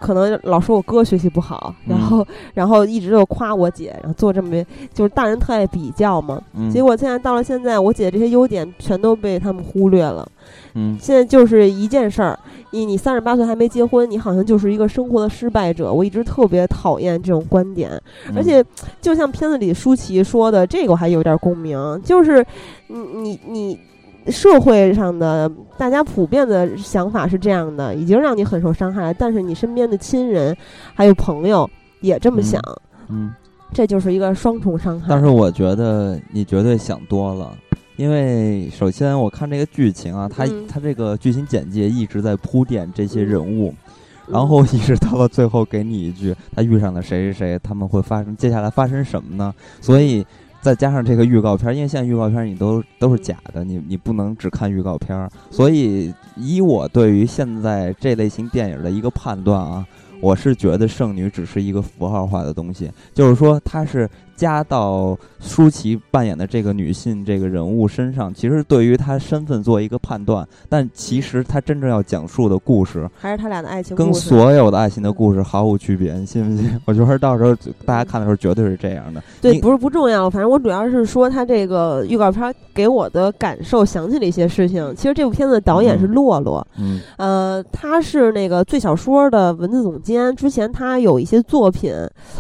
可能老说我哥学习不好，然后然后一直就夸我姐，然后做这么就是大人特爱比较嘛。嗯结果现在到了现在，我姐这些优点全都被他们忽略了。嗯现在就是一件事儿，你你三十八岁还没结婚，你好像就是一个生活的失败者。我一直特别讨厌这种观点，嗯而且就像片子里舒淇说的，这个我还有点共鸣，就是你你你。社会上的大家普遍的想法是这样的，已经让你很受伤害了。但是你身边的亲人还有朋友也这么想，嗯，这就是一个双重伤害。但是我觉得你绝对想多了，因为首先我看这个剧情啊，它嗯它这个剧情简介一直在铺垫这些人物，嗯然后一直到了最后给你一句他遇上了谁谁谁，他们会发生接下来发生什么呢？所以再加上这个预告片，因为现在预告片你都都是假的，你你不能只看预告片儿，所以以我对于现在这类型电影的一个判断啊，我是觉得剩女只是一个符号化的东西，就是说它是加到舒淇扮演的这个女性这个人物身上，其实对于她身份做一个判断，但其实她真正要讲述的故事还是他俩的爱情跟故事。所有的爱情的故事毫无区别，你信不信？我觉得到时候大家看的时候绝对是这样的。对，不是不重要，反正我主要是说他这个预告片给我的感受，想起了一些事情。其实这部片子的导演是嗯洛洛，嗯呃，他是那个最小说的文字总监。之前他有一些作品，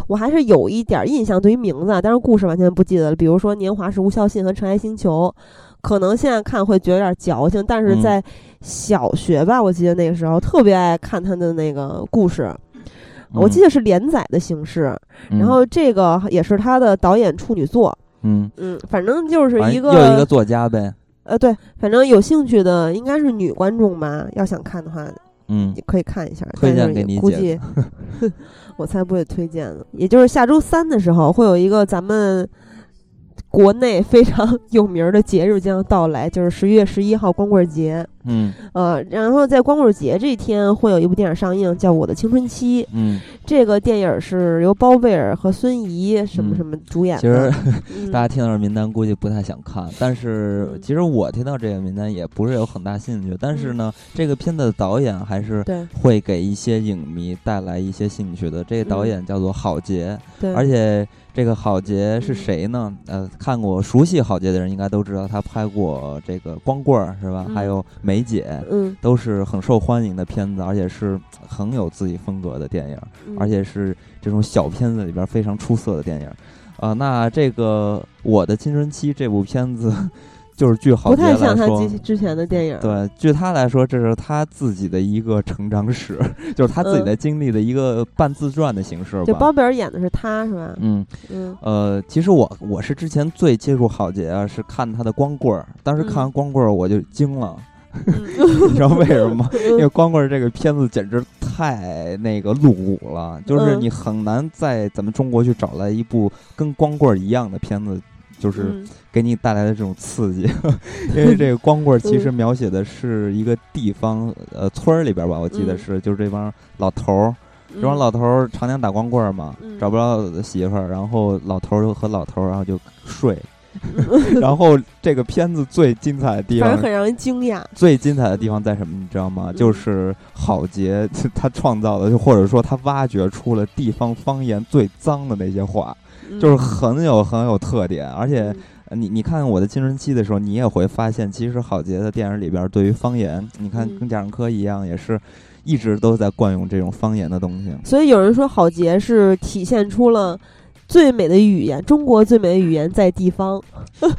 我还是有一点印象，对于名字啊，但是故事完全不记得了。比如说《年华是无效信》和《尘埃星球》，可能现在看会觉得有点矫情，但是嗯在小学吧，我记得那个时候特别爱看他的那个故事。我记得是连载的形式，嗯然后这个也是他的导演处女作，嗯，嗯，反正就是一个又一个作家呗。呃，对，反正有兴趣的应该是女观众吧，要想看的话嗯也可以看一下。推荐给你估计 我才不会推荐呢。也就是下周三的时候会有一个咱们。国内非常有名儿的节日将要到来，就是十一月十一号光棍节。嗯呃，然后在光棍节这一天会有一部电影上映，叫《我的青春期》。嗯，这个电影是由包贝尔和孙怡什么嗯什么主演其实。嗯大家听到这名单估计不太想看，但是嗯其实我听到这个名单也不是有很大兴趣。但是呢，这个片子的导演还是会给一些影迷带来一些兴趣的。这个导嗯演叫做郝杰，对，而且这个郝杰是嗯谁呢？呃，看过熟悉郝杰的人应该都知道，他拍过这个《光棍儿》是吧？嗯还有《梅姐》，嗯，都是很受欢迎的片子，而且是很有自己风格的电影，嗯而且是这种小片子里边非常出色的电影。啊、那这个《我的青春期》这部片子，就是据郝不杰来太像他说之，之前的电影。对，据他来说，这是他自己的一个成长史，就是他自己嗯的经历的一个半自传的形式吧。就包贝尔演的是他是吧？嗯，嗯呃，其实我我是之前最接触郝杰啊，是看他的《光棍儿》，当时看完嗯《光棍儿》我就惊了，嗯 你知道为什么吗？因为嗯《光棍儿》这个片子简直太那个露骨了，就是嗯你很难在咱们中国去找来一部跟《光棍儿》一样的片子，就是嗯给你带来的这种刺激。因为这个《光棍》其实嗯描写的是一个地方，呃，村儿里边吧，我记得嗯是，就是这帮老头儿，这帮嗯老头儿常年打光棍儿嘛，嗯找不着媳妇儿，然后老头儿就和老头儿，然后就睡。然后这个片子最精彩的地方很让人惊讶。最精彩的地方在什么？你知道吗？嗯就是郝杰 他创造的，就或者说他挖掘出了地方方言最脏的那些话，就是很有很有特点。而且你你看我的青春期的时候，你也会发现，其实郝杰的电影里边对于方言，你看嗯。跟贾樟柯一样，也是一直都在惯用这种方言的东西。所以有人说郝杰是体现出了最美的语言，中国最美的语言在地方，我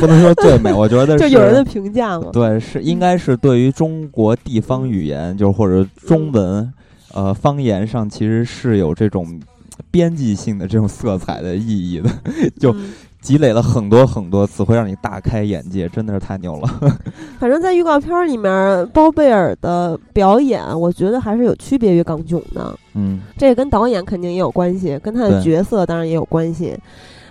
不能说最美，我觉得 就是有人的评价嘛。对，是应该是对于中国地方语言，就是或者中文，呃，方言上其实是有这种编辑性的这种色彩的意义的，就嗯积累了很多很多词汇，让你大开眼界，真的是太牛了。反正，在预告片里面，包贝尔的表演，我觉得还是有区别于港囧的。嗯这个跟导演肯定也有关系，跟他的角色当然也有关系。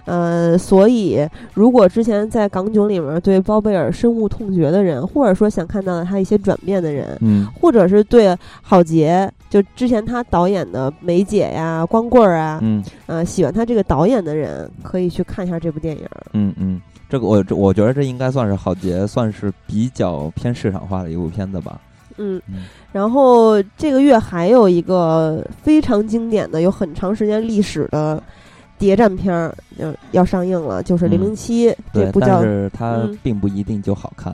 呃，所以如果之前在港囧里面对包贝尔深恶痛绝的人，或者说想看到他一些转变的人，嗯或者是对郝杰，就之前他导演的《梅姐》呀、《光棍儿》啊，嗯呃，喜欢他这个导演的人，可以去看一下这部电影。嗯嗯，这个我这我觉得这应该算是郝杰算是比较偏市场化的一部片子吧。嗯，嗯然后这个月还有一个非常经典的、有很长时间历史的谍战片儿，要要上映了，就是《零零七》这对，部叫但是它嗯并不一定就好看。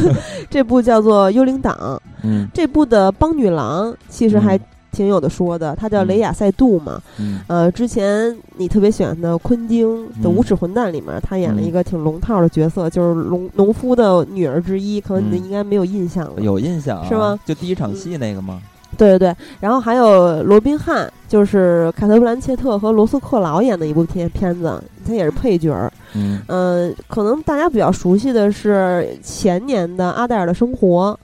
这部叫做《幽灵党》。嗯这部的邦女郎其实还嗯挺有的说的，她叫嗯雷雅塞杜嘛。嗯呃，之前你特别喜欢的昆汀的《嗯无耻混蛋》里面，她演了嗯一个挺龙套的角色，就是农农夫的女儿之一，可能你嗯应该没有印象了。有印象、啊、是吗？就第一场戏那个吗？对对对，然后还有罗宾汉，就是凯特·布兰切特和罗斯克劳演的一部片片子，他也是配角儿。嗯嗯、可能大家比较熟悉的是前年的《阿黛尔的生活》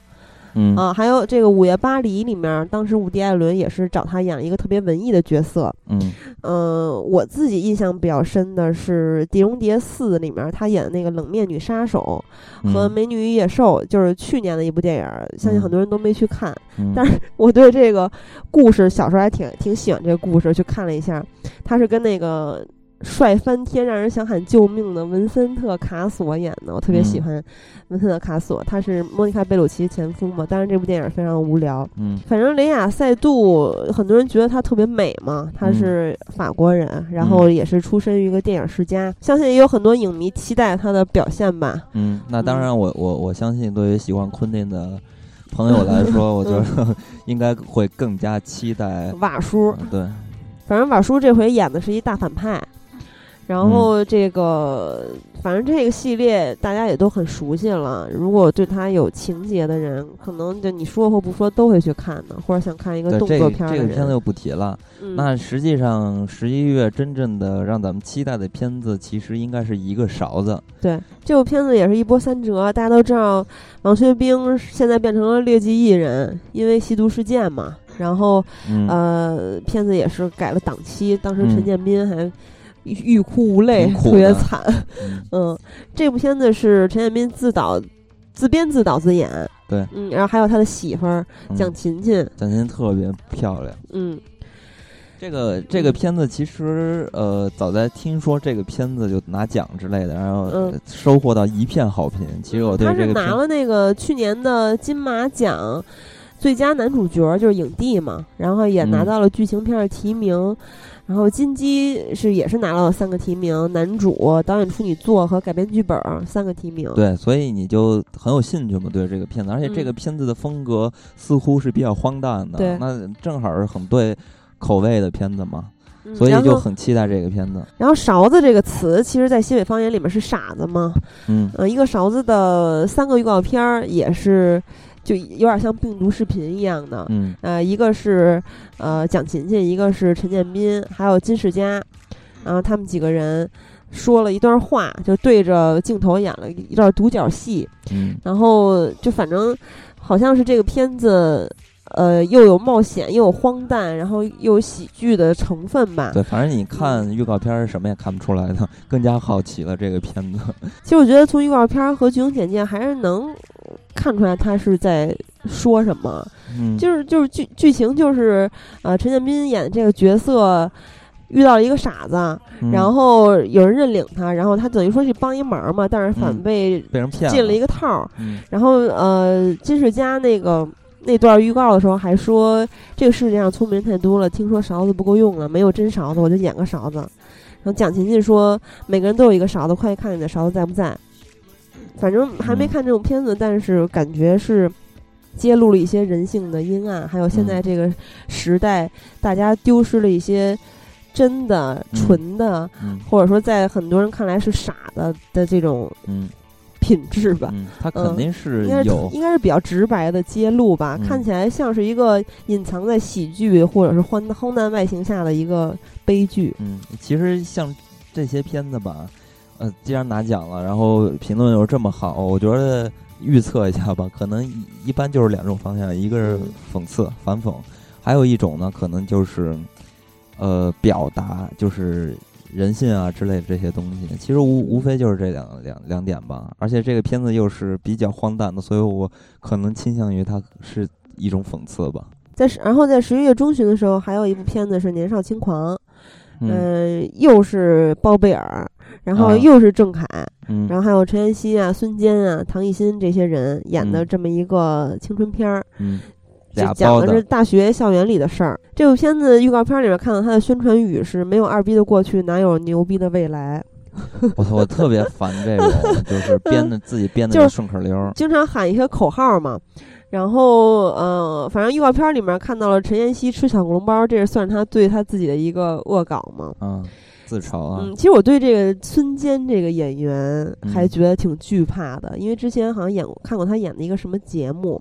嗯啊，还有这个《午夜巴黎》里面，当时伍迪·艾伦也是找他演了一个特别文艺的角色。嗯嗯、我自己印象比较深的是《碟中谍四》里面他演的那个冷面女杀手和《嗯美女与野兽》，就是去年的一部电影儿，相信很多人都没去看。嗯 但是我对这个故事小时候还挺挺喜欢这个故事，去看了一下，他是跟那个帅翻天、让人想喊救命的文森特·卡索演的，我特别喜嗯欢文森特·卡索，他是莫妮卡·贝鲁奇前夫嘛。当然这部电影非常无聊，嗯。反正雷雅塞杜很多人觉得她特别美嘛，她嗯是法国人，然后也是出身于一个电影世家，相信也有很多影迷期待她的表现吧。嗯，那当然我，我我相信，对于喜欢昆汀的朋友来说，我觉得应该会更加期待。瓦叔，嗯对，反正瓦叔这回演的是一大反派，然后这个、反正这个系列大家也都很熟悉了。如果对他有情节的人，可能就你说或不说都会去看的，或者想看一个动作片儿的人。个片子就不提了。嗯、那实际上十一月真正的让咱们期待的片子，其实应该是一个勺子。对这部片子也是一波三折。大家都知道，王学兵现在变成了劣迹艺人，因为吸毒事件嘛。然后嗯，呃，片子也是改了档期，当时嗯陈建斌还欲欲哭无泪，特别惨。嗯嗯，这部片子是陈建斌自导、自编、自导自演。对，嗯，然后还有他的媳妇蒋勤勤。蒋勤勤特别漂亮。嗯这个这个片子其实呃，早在听说这个片子就拿奖之类的，然后收获到一片好评。其实我对他这个片是拿了那个去年的金马奖最佳男主角，就是影帝嘛，然后也拿嗯到了剧情片的提名。然后金鸡是也是拿到了三个提名，男主、导演处女作和改编剧本儿三个提名。对，所以你就很有兴趣嘛，对这个片子，而且这嗯个片子的风格似乎是比较荒诞的，对那正好是很对口味的片子嘛，嗯，所以就很期待这个片子。然后勺子这个词，其实在西北方言里面是傻子嘛。嗯呃，一个勺子的三个预告片儿也是，就有点像病毒视频一样的。嗯呃，一个是呃蒋勤勤，一个是陈建斌，还有金世佳，然后他们几个人说了一段话，就对着镜头演了一段独角戏，嗯然后就反正好像是这个片子。呃，又有冒险，又有荒诞，然后又有喜剧的成分吧。对，反正你看预告片儿什么也看不出来的，更加好奇了这个片子。其实我觉得从预告片儿和剧情简介还是能看出来他是在说什么。嗯，就是就是剧剧情就是，呃，陈建斌演的这个角色遇到了一个傻子，嗯然后有人认领他，然后他等于说去帮一忙嘛，但是反嗯被被人骗进了一个，个套儿。嗯然后呃，金世佳那个那段预告的时候还说，这个世界上聪明人太多了，听说勺子不够用了，没有真勺子，我就演个勺子。然后蒋勤勤说，每个人都有一个勺子，快去看你的勺子在不在。反正还没嗯。看这种片子，但是感觉是揭露了一些人性的阴暗，还有现在嗯。这个时代，大家丢失了一些真的、嗯。纯的，嗯。或者说在很多人看来是傻的的这种嗯品质吧。嗯，他肯嗯定是应该是有应该是比较直白的揭露吧，嗯看起来像是一个隐藏在喜剧或者是荒荒诞外形下的一个悲剧。嗯，其实像这些片子吧，呃，既然拿奖了，然后评论又这么好，我觉得预测一下吧，可能一一般就是两种方向，一个是讽刺、反讽，还有一种呢，可能就是呃表达，就是人性啊之类的这些东西。其实无无非就是这两两两点吧，而且这个片子又是比较荒诞的，所以我可能倾向于它是一种讽刺吧。在十然后在十一月中旬的时候，还有一部片子是《年少轻狂》，嗯。呃，又是包贝尔，然后啊。又是郑恺，嗯。然后还有陈妍希啊、孙坚啊、唐艺昕这些人演的嗯。这么一个青春片儿，嗯，就讲的是大学校园里的事儿。这部片子预告片里面看到它的宣传语是“没有二逼的过去，哪有牛逼的未来我操，我特别烦这种，就是 编的自己编的就是顺口溜”，。经常喊一些口号嘛。然后，呃，反正预告片里面看到了陈妍希吃小笼包，这是算是他对他自己的一个恶搞嘛。嗯，自嘲啊，嗯，其实我对这个孙坚这个演员还嗯觉得挺惧怕的，因为之前好像演过看过他演的一个什么节目，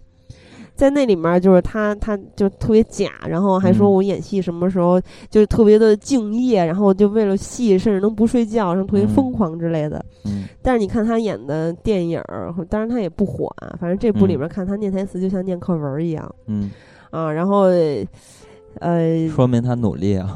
在那里面就是他他就特别假，然后还说嗯。我演戏什么时候就是特别的敬业，然后就为了戏甚至能不睡觉，然后特别嗯疯狂之类的。嗯。但是你看他演的电影儿，当然他也不火啊，反正这部里嗯。面看他念台词就像念课文儿一样。嗯，啊，然后。呃，说明他努力啊，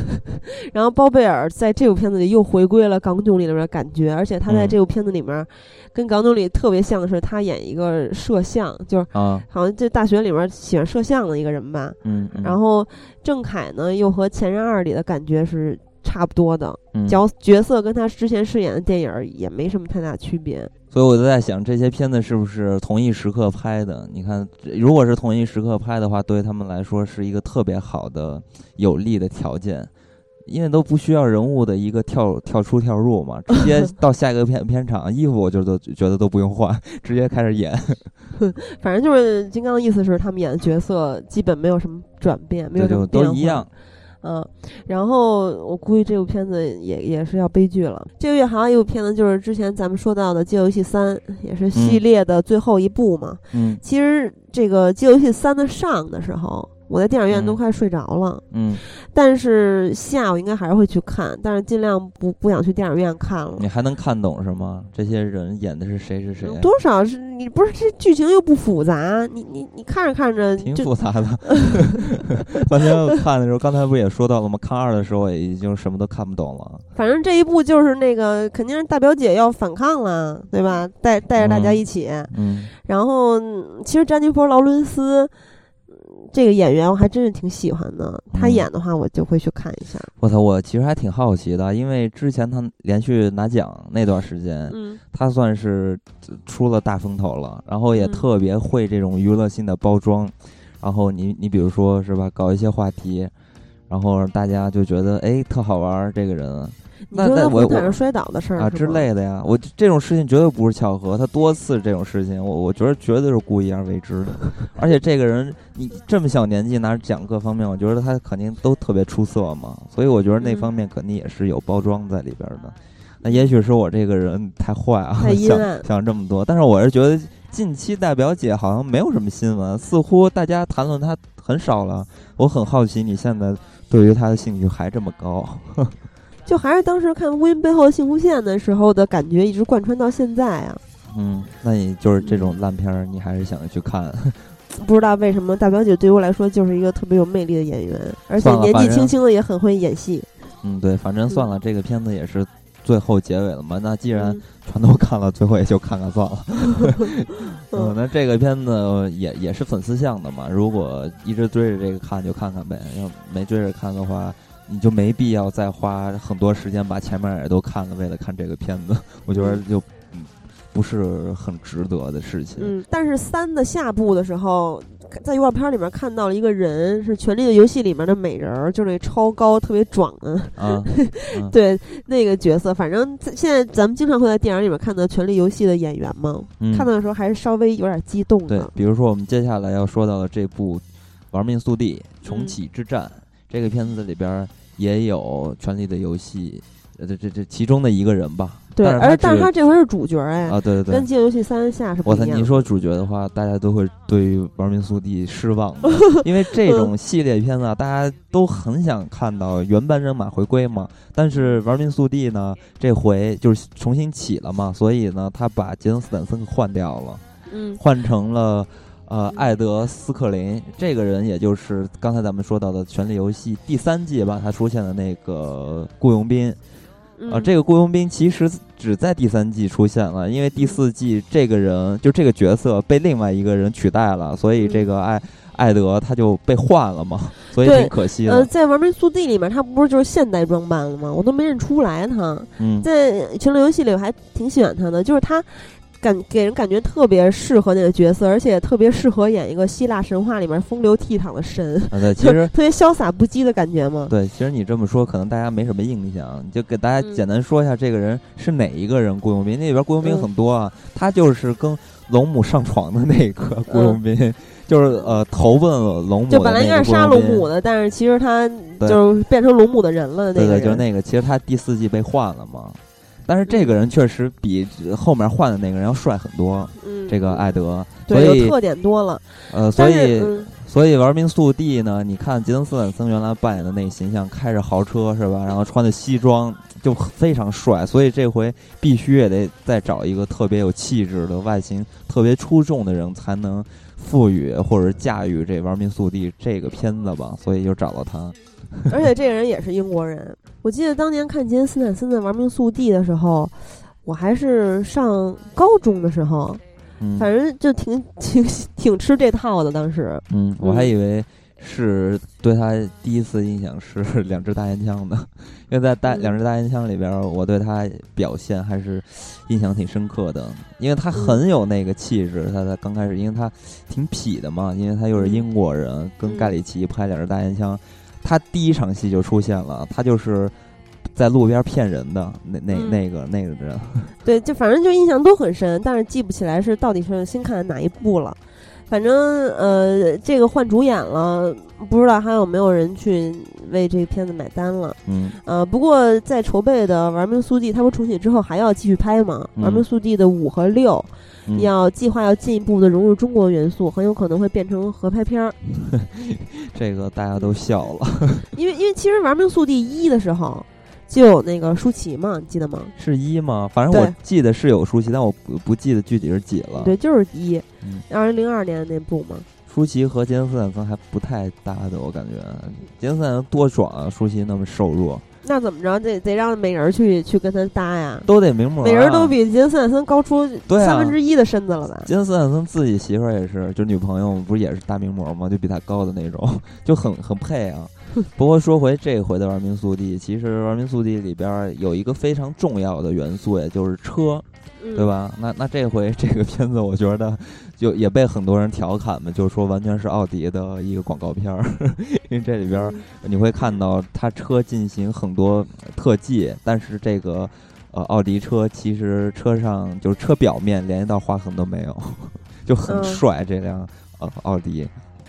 然后包贝尔在这部片子里又回归了港囧里面的感觉，而且他在嗯。这部片子里面跟港囧里特别像的是，他演一个摄像，就是啊，好像这大学里面喜欢摄像的一个人吧。嗯，嗯然后郑恺呢，又和《前任二》里的感觉是差不多的，嗯角角色跟他之前饰演的电影也没什么太大区别。所以我就在想，这些片子是不是同一时刻拍的？你看，如果是同一时刻拍的话，对他们来说是一个特别好的、有利的条件，因为都不需要人物的一个跳跳出跳入嘛，直接 到下一个片片场，衣服我就都觉得都不用换，直接开始演。反正就是金刚的意思是，他们演的角色基本没有什么转变，没有什么变化都一样。嗯，然后我估计这部片子也也是要悲剧了。这个月还有一部片子，就是之前咱们说到的《街游戏三》，也是系列的最后一部嘛。嗯其实这个《街游戏三》的上的时候，我在电影院都嗯快睡着了，嗯，但是下午应该还是会去看，但是尽量不不想去电影院看了你。还能看懂是吗？这些人演的是谁是谁？啊多少是你不是这剧情又不复杂，你你你看着看着挺复杂的。完全看的时候，刚才不也说到了吗？看二的时候也已经什么都看不懂了。反正这一部就是那个肯定是大表姐要反抗了，对吧？带带着大家嗯一起。嗯然后，嗯其实詹妮弗·劳伦斯嗯这个演员我还真是挺喜欢的，她嗯演的话我就会去看一下。我操，我其实还挺好奇的，因为之前他连续拿奖那段时间，嗯他算是出了大风头了，然后也嗯特别会这种娱乐性的包装。然后你你比如说是吧，搞一些话题，然后大家就觉得哎特好玩儿这个人那那我我摔倒的事儿啊之类的呀。我这种事情绝对不是巧合，他多次这种事情，我我觉得绝对是故意而为之的。而且这个人你这么小年纪拿奖各方面，我觉得他肯定都特别出色嘛，所以我觉得那嗯方面肯定也是有包装在里边的。那也许是我这个人太坏啊，想想这么多，但是我是觉得近期大表姐好像没有什么新闻，似乎大家谈论她很少了。我很好奇，你现在对于她的兴趣还这么高？就还是当时看《乌云背后的幸福线》的时候的感觉，一直贯穿到现在啊。嗯，那你就是这种烂片儿，你还是想去看？不知道为什么大表姐对我来说就是一个特别有魅力的演员，而且年纪轻轻的也很会演戏。嗯，对，反正算了，这个片子也是最后结尾了嘛。那既然嗯全都看了，最后也就看看算了。嗯 嗯，那这个片子也也是粉丝向的嘛。如果一直追着这个看，就看看呗；要没追着看的话，你就没必要再花很多时间把前面也都看了，为了看这个片子。我觉得就嗯不是很值得的事情。嗯，但是三的下部的时候，在预告片里面看到了一个人，是《权力的游戏》里面的美人儿，就是那超高、特别壮的，啊，嗯对那个角色。反正现在咱们经常会在电影里面看到《权力游戏》的演员嘛，嗯看到的时候还是稍微有点激动对的，。比如说我们接下来要说到的这部《玩命速递：重嗯启之战》这个片子里边儿也有《权力的游戏》呃，这这这其中的一个人吧。对，而但是他这回是主角哎，啊，对对对。跟《饥饿游戏三》下是不我操！一样的。你说主角的话，大家都会对于《玩命速递》失望，因为这种系列片子啊，大家都很想看到原班人马回归嘛。但是《玩命速递》呢，这回就是重新起了嘛，所以呢，他把杰森斯坦森换掉了。嗯换成了呃艾德斯克林这个人，也就是刚才咱们说到的《权力游戏》第三季吧，他出现的那个雇佣兵嗯啊、这个雇佣兵其实只在第三季出现了，因为第四季这个人就这个角色被另外一个人取代了，所以这个艾艾德他就被换了嘛。所以挺可惜呃，在《玩命速递》里面，他不是就是现代装扮了吗？我都没认出来他。嗯，在《权力游戏》里，我还挺喜欢他的，就是他感给人感觉特别适合那个角色，而且特别适合演一个希腊神话里面风流倜傥的神，啊对，其实特别潇洒不羁的感觉嘛。对，其实你这么说，可能大家没什么印象，就给大家嗯简单说一下这个人是哪一个人雇佣兵。那里边雇佣兵嗯很多啊，他就是跟龙母上床的那个雇嗯佣兵，就是呃投奔了龙母的就本来应该是杀龙母的，但是其实他就是变成龙母的人了。那对对，个就是那个，其实他第四季被换了嘛。但是这个人确实比后面换的那个人要帅很多，嗯，这个艾德，对所以有特点多了。呃，所以嗯所以玩命速递呢，你看杰森斯坦森原来扮演的那形象，开着豪车是吧？然后穿的西装就非常帅，所以这回必须也得再找一个特别有气质的、外形特别出众的人，才能赋予或者驾驭这玩命速递这个片子吧。所以就找到他。而且这个人也是英国人。我记得当年看杰森斯坦森的《玩命速递》的时候，我还是上高中的时候，嗯，反正就挺 挺挺吃这套的。当时，嗯，我还嗯以为是对他第一次印象是 两支大烟枪的，因为在大嗯两支大烟枪里边，我对他表现还是印象挺深刻的，因为他嗯很有那个气质。他在刚开始，因为他挺痞的嘛，因为他又是嗯英国人，跟嗯盖里奇拍两支大烟枪，他第一场戏就出现了，他就是。在路边骗人的那那嗯那个那个人，对，就反正就印象都很深，但是记不起来是到底是新看的哪一部了。反正呃，这个换主演了，不知道还有没有人去为这个片子买单了。嗯呃，不过在筹备的《玩命速递》，他不重启之后还要继续拍吗？嗯玩命速递》的五和六、嗯，要计划要进一步的融入中国元素，很有可能会变成合拍片儿。这个大家都笑了，因为因为其实《玩命速递一》的时候就有那个舒淇嘛，你记得吗？是一吗？反正我对记得是有舒淇，但我不不记得具体是几了。对，就是一嗯，二零零二年那部嘛。舒淇和杰森斯坦森还不太搭的，我感觉杰森斯坦森多壮啊，舒淇那么瘦弱，那怎么着得得让美人儿去去跟他搭呀？都得名模、啊。美人儿都比杰森斯坦森高出三分之一的身子了吧？杰森斯坦森自己媳妇儿也是，就女朋友不是也是大名模吗？就比他高的那种，就很很配啊。不过说回这回的《玩命速递》，其实《玩命速递》里边儿有一个非常重要的元素，也就是车。嗯对？吧？那那这回这个片子，我觉得就也被很多人调侃嘛，就是说完全是奥迪的一个广告片儿，因为这里边儿你会看到它车进行很多特技，但是这个呃奥迪车其实车上就是车表面连一道划痕都没有，就很嗯帅这辆呃奥迪。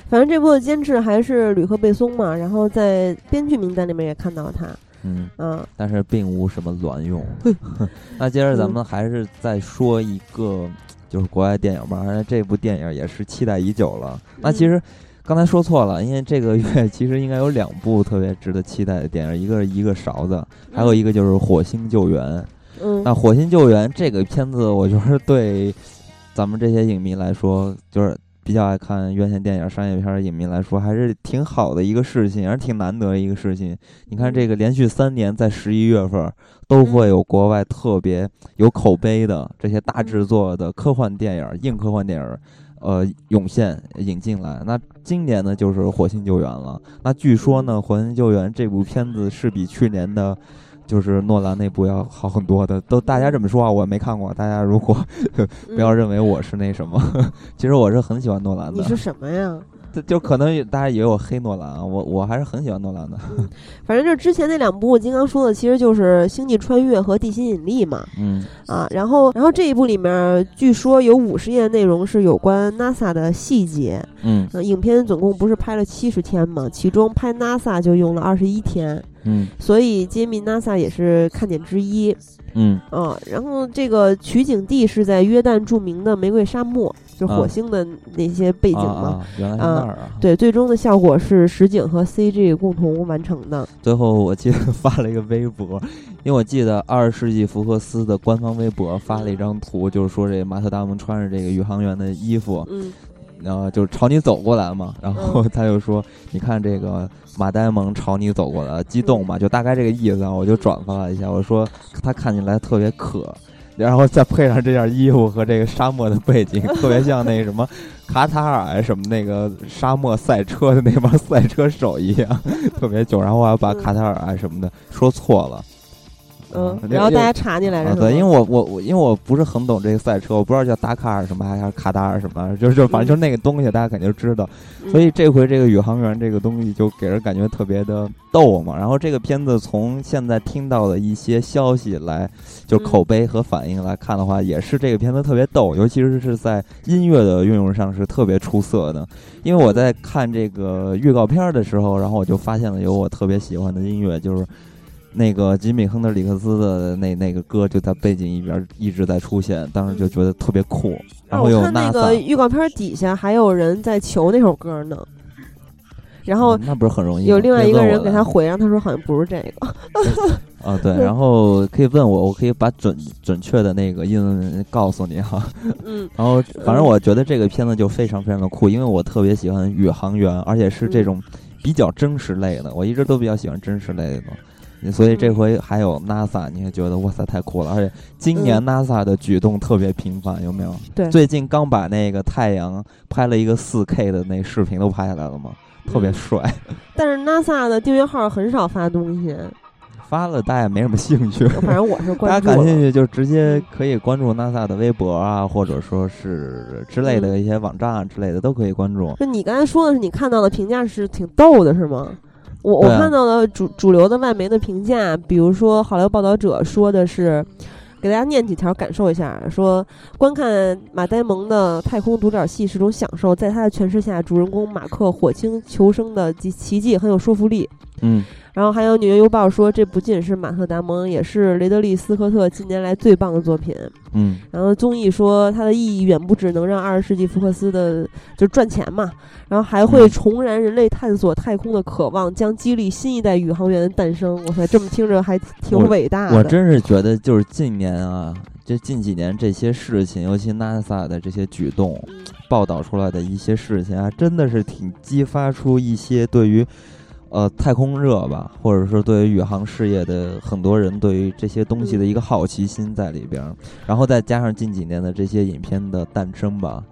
反正这部的监制还是吕克贝松嘛，然后在编剧名单里面也看到了他。嗯，嗯但是并无什么卵用。那接着咱们还是再说一个，就是国外电影吧，而且这部电影也是期待已久了。那其实刚才说错了，因为这个月其实应该有两部特别值得期待的电影，一个是一个勺子，还有一个就是《火星救援》。嗯那《火星救援》这个片子，我觉得对咱们这些影迷来说，就是比较爱看院线电影、商业片的影迷来说，还是挺好的一个事情，也是挺难得的一个事情。你看，这个连续三年在十一月份都会有国外特别有口碑的这些大制作的科幻电影、硬科幻电影。呃，涌现引进来，那今年呢就是《火星救援》了。那据说呢，《火星救援》这部片子是比去年的就是诺兰那部要好很多的，都大家这么说啊，我没看过，大家如果 不要认为我是那什么，其实我是很喜欢诺兰的。你，是什么呀？就就可能大家以为我黑诺兰啊，我我还是很喜欢诺兰的，反正就是之前那两部，我金刚说的其实就是《星际穿越》和《地心引力》嘛。嗯。啊，然后然后这一部里面据说有五十页内容是有关 NASA 的细节。嗯。呃，影片总共不是拍了七十天嘛，其中拍 NASA 就用了二十一天，嗯所以揭秘 NASA 也是看点之一。嗯啊，然后这个取景地是在约旦著名的玫瑰沙漠，就火啊星的那些背景啊嘛。啊，原来是那儿啊。对，最终的效果是实景和 CG 共同完成的。最后我记得发了一个微博，因为我记得二十世纪福克斯的官方微博发了一张图，就是说这马特达蒙穿着这个宇航员的衣服，嗯然后就朝你走过来嘛，然后他就说：“你看这个马呆萌朝你走过来，激动嘛，就大概这个意思啊。”我就转发了一下，我说他看起来特别渴，然后再配上这件衣服和这个沙漠的背景，特别像那什么卡塔尔什么那个沙漠赛车的那帮赛车手一样，特别囧。然后我还把卡塔尔什么的说错了。嗯，然后大家查进来着。对，因为我我我因为我不是很懂这个赛车，我不知道叫达喀尔什么还是卡达尔什么，就是就反正就是那个东西，大家肯定知道。所以这回这个宇航员这个东西就给人感觉特别的逗嘛。然后这个片子从现在听到的一些消息来，就口碑和反应来看的话，也是这个片子特别逗，尤其是是在音乐的运用上是特别出色的。因为我在看这个预告片的时候，然后我就发现了有我特别喜欢的音乐，就是。那个吉米·亨德里克斯的那那个歌就在背景一边一直在出现，当时就觉得特别酷。然后有那个预告片底下还有人在求那首歌呢，然后那不是很容易？有另外一个人给他回，让他说好像不是这个。啊，对，然后可以问我，我可以把准准确的那个音告诉你哈。嗯。然后反正我觉得这个片子就非常非常的酷，因为我特别喜欢宇航员，而且是这种比较真实类的，我一直都比较喜欢真实类的。所以这回还有 NASA，你也觉得哇塞太酷了，而且今年 NASA 的举动特别频繁，有没有？对，最近刚把那个太阳拍了一个四 K 的那视频都拍下来了吗？特别帅。但是 NASA 的订阅号很少发东西，发了大家没什么兴趣。反正我是关注。大家感兴趣就直接可以关注 NASA 的微博啊，或者说是之类的一些网站啊之类的都可以关注。就你刚才说的是你看到的评价是挺逗的，是吗？我我看到了主主流的外媒的评价，比如说好莱坞报道者说的是，给大家念几条感受一下，说观看马呆蒙的太空独角戏是种享受，在他的诠释下，主人公马克火星求生的奇迹很有说服力。嗯。然后还有《纽约邮报》说，这不仅是马特·达蒙，也是雷德利·斯科特近年来最棒的作品。嗯。然后综艺说，它的意义远不止能让二十世纪福克斯的就赚钱嘛，然后还会重燃人类探索太空的渴望，将激励新一代宇航员的诞生。我操，这么听着还挺伟大的。我真是觉得，就是近年啊，这近几年这些事情，尤其 NASA 的这些举动，报道出来的一些事情啊，真的是挺激发出一些对于。呃，太空热吧，或者说对于宇航事业的很多人对于这些东西的一个好奇心在里边，然后再加上近几年的这些影片的诞生吧，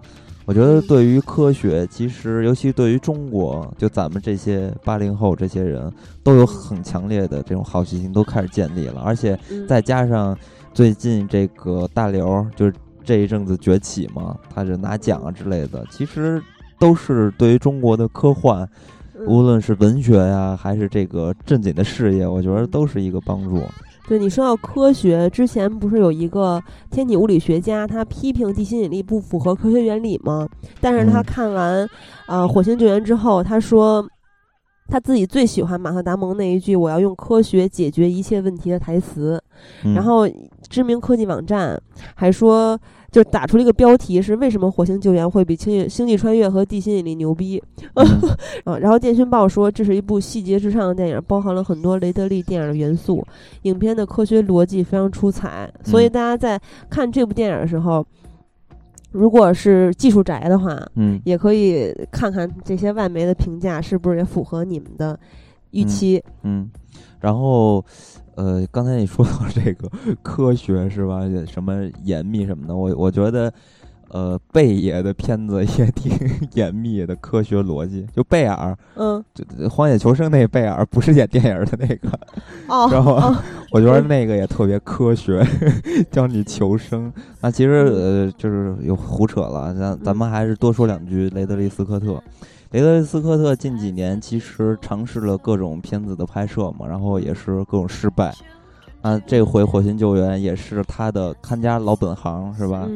我觉得对于科学，其实尤其对于中国，就咱们这些八零后这些人都有很强烈的这种好奇心，都开始建立了，而且再加上最近这个大刘就是这一阵子崛起嘛，他就拿奖啊之类的，其实都是对于中国的科幻。无论是文学呀，还是这个正经的事业，我觉得都是一个帮助。对你说到科学，之前不是有一个天体物理学家，他批评地心引力不符合科学原理吗？但是他看完呃火星救援之后，他说他自己最喜欢马特·达蒙那一句“我要用科学解决一切问题”的台词。然后知名科技网站还说。就打出了一个标题是为什么火星救援会比星星际穿越和地心引力牛逼？啊，然后电讯报说这是一部细节至上的电影，包含了很多雷德利电影的元素，影片的科学逻辑非常出彩。所以大家在看这部电影的时候，如果是技术宅的话，嗯，也可以看看这些外媒的评价是不是也符合你们的预期。嗯，然后。呃，刚才你说到这个 科学是吧？什么严密什么的，我我觉得，呃，贝爷的片子也挺 严密的科学逻辑。就贝尔，嗯，就《荒野求生》那贝尔不是演电影的那个，哦，然后我觉得那个也特别科学，教你求生。那其实呃，就是有胡扯了，咱咱们还是多说两句雷德利·斯科特。雷德利·斯科特近几年其实尝试了各种片子的拍摄嘛，然后也是各种失败。啊，这回《火星救援》也是他的看家老本行，是吧？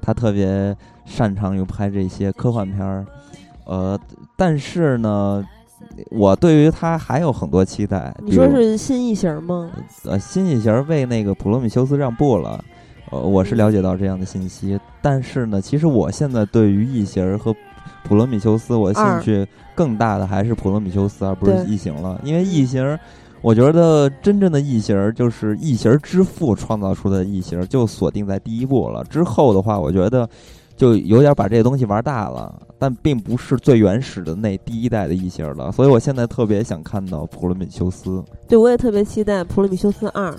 他特别擅长于拍这些科幻片儿。呃，但是呢，我对于他还有很多期待。你说是新异形吗？呃，新异形为那个《普罗米修斯》让步了。呃，我是了解到这样的信息。但是呢，其实我现在对于异形和 普罗米修斯，我兴趣更大的还是普罗米修斯，而不是异形了。因为异形，我觉得真正的异形就是异形之父创造出的异形，就锁定在第一部了。之后的话，我觉得就有点把这个东西玩大了，但并不是最原始的那第一代的异形了。所以我现在特别想看到普罗米修斯。对，我也特别期待普罗米修斯二。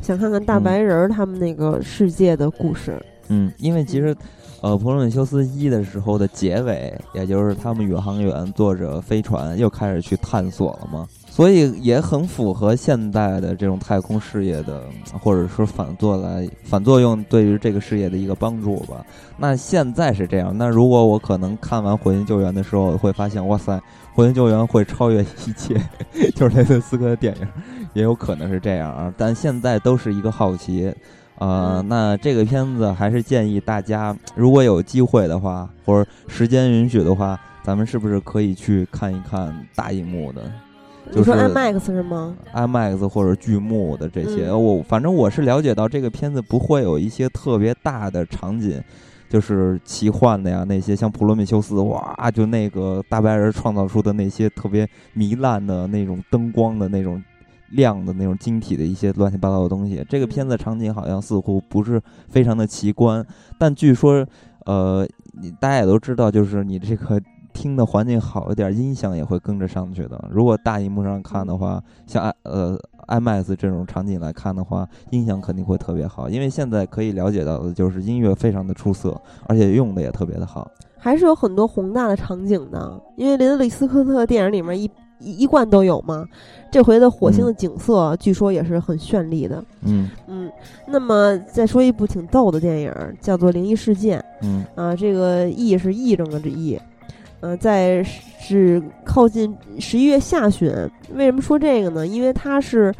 想看看大白人他们那个世界的故事。嗯，因为其实，呃，普罗米修斯一的时候的结尾，也就是他们宇航员坐着飞船又开始去探索了嘛，所以也很符合现代的这种太空事业的，或者说反作来反作用对于这个事业的一个帮助吧。那现在是这样，那如果我可能看完《火星救援》的时候，会发现，哇塞，《火星救援》会超越一切，就是雷德斯科的电影，也有可能是这样啊。但现在都是一个好奇。呃，那这个片子还是建议大家，如果有机会的话，或者时间允许的话，咱们是不是可以去看一看大荧幕的？你说 IMAX 是吗？IMAX 或者巨幕的这些，嗯我反正我是了解到这个片子不会有一些特别大的场景，就是奇幻的呀，那些像普罗米修斯，哇，就那个大白人创造出的那些特别糜烂的那种灯光的那种。亮的那种晶体的一些乱七八糟的东西，这个片子场景好像似乎不是非常的奇观，但据说，呃，你大家也都知道，就是你这个 听的环境好一点，音响也会跟着上去的。如果大荧幕上看的话，像呃 IMAX 这种场景来看的话，音响肯定会特别好，因为现在可以了解到的就是音乐非常的出色，而且用的也特别的好。还是有很多宏大的场景的，因为雷德利·斯科特电影里面一一一贯都有嘛。这回的火星的景色据说也是很绚丽的。嗯嗯，那么再说一部挺逗的电影，叫做《灵异事件》。嗯啊，这个“异”是癔症的这“癔”。呃，在是靠近十一月下旬。为什么说这个呢？因为它是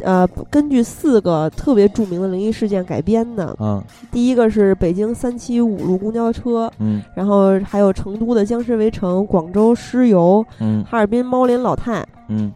呃根据四个特别著名的灵异事件改编的。嗯第一个是北京三七五路公交车，嗯然后还有成都的僵尸围城、广州尸油、嗯哈尔滨猫脸老太。嗯，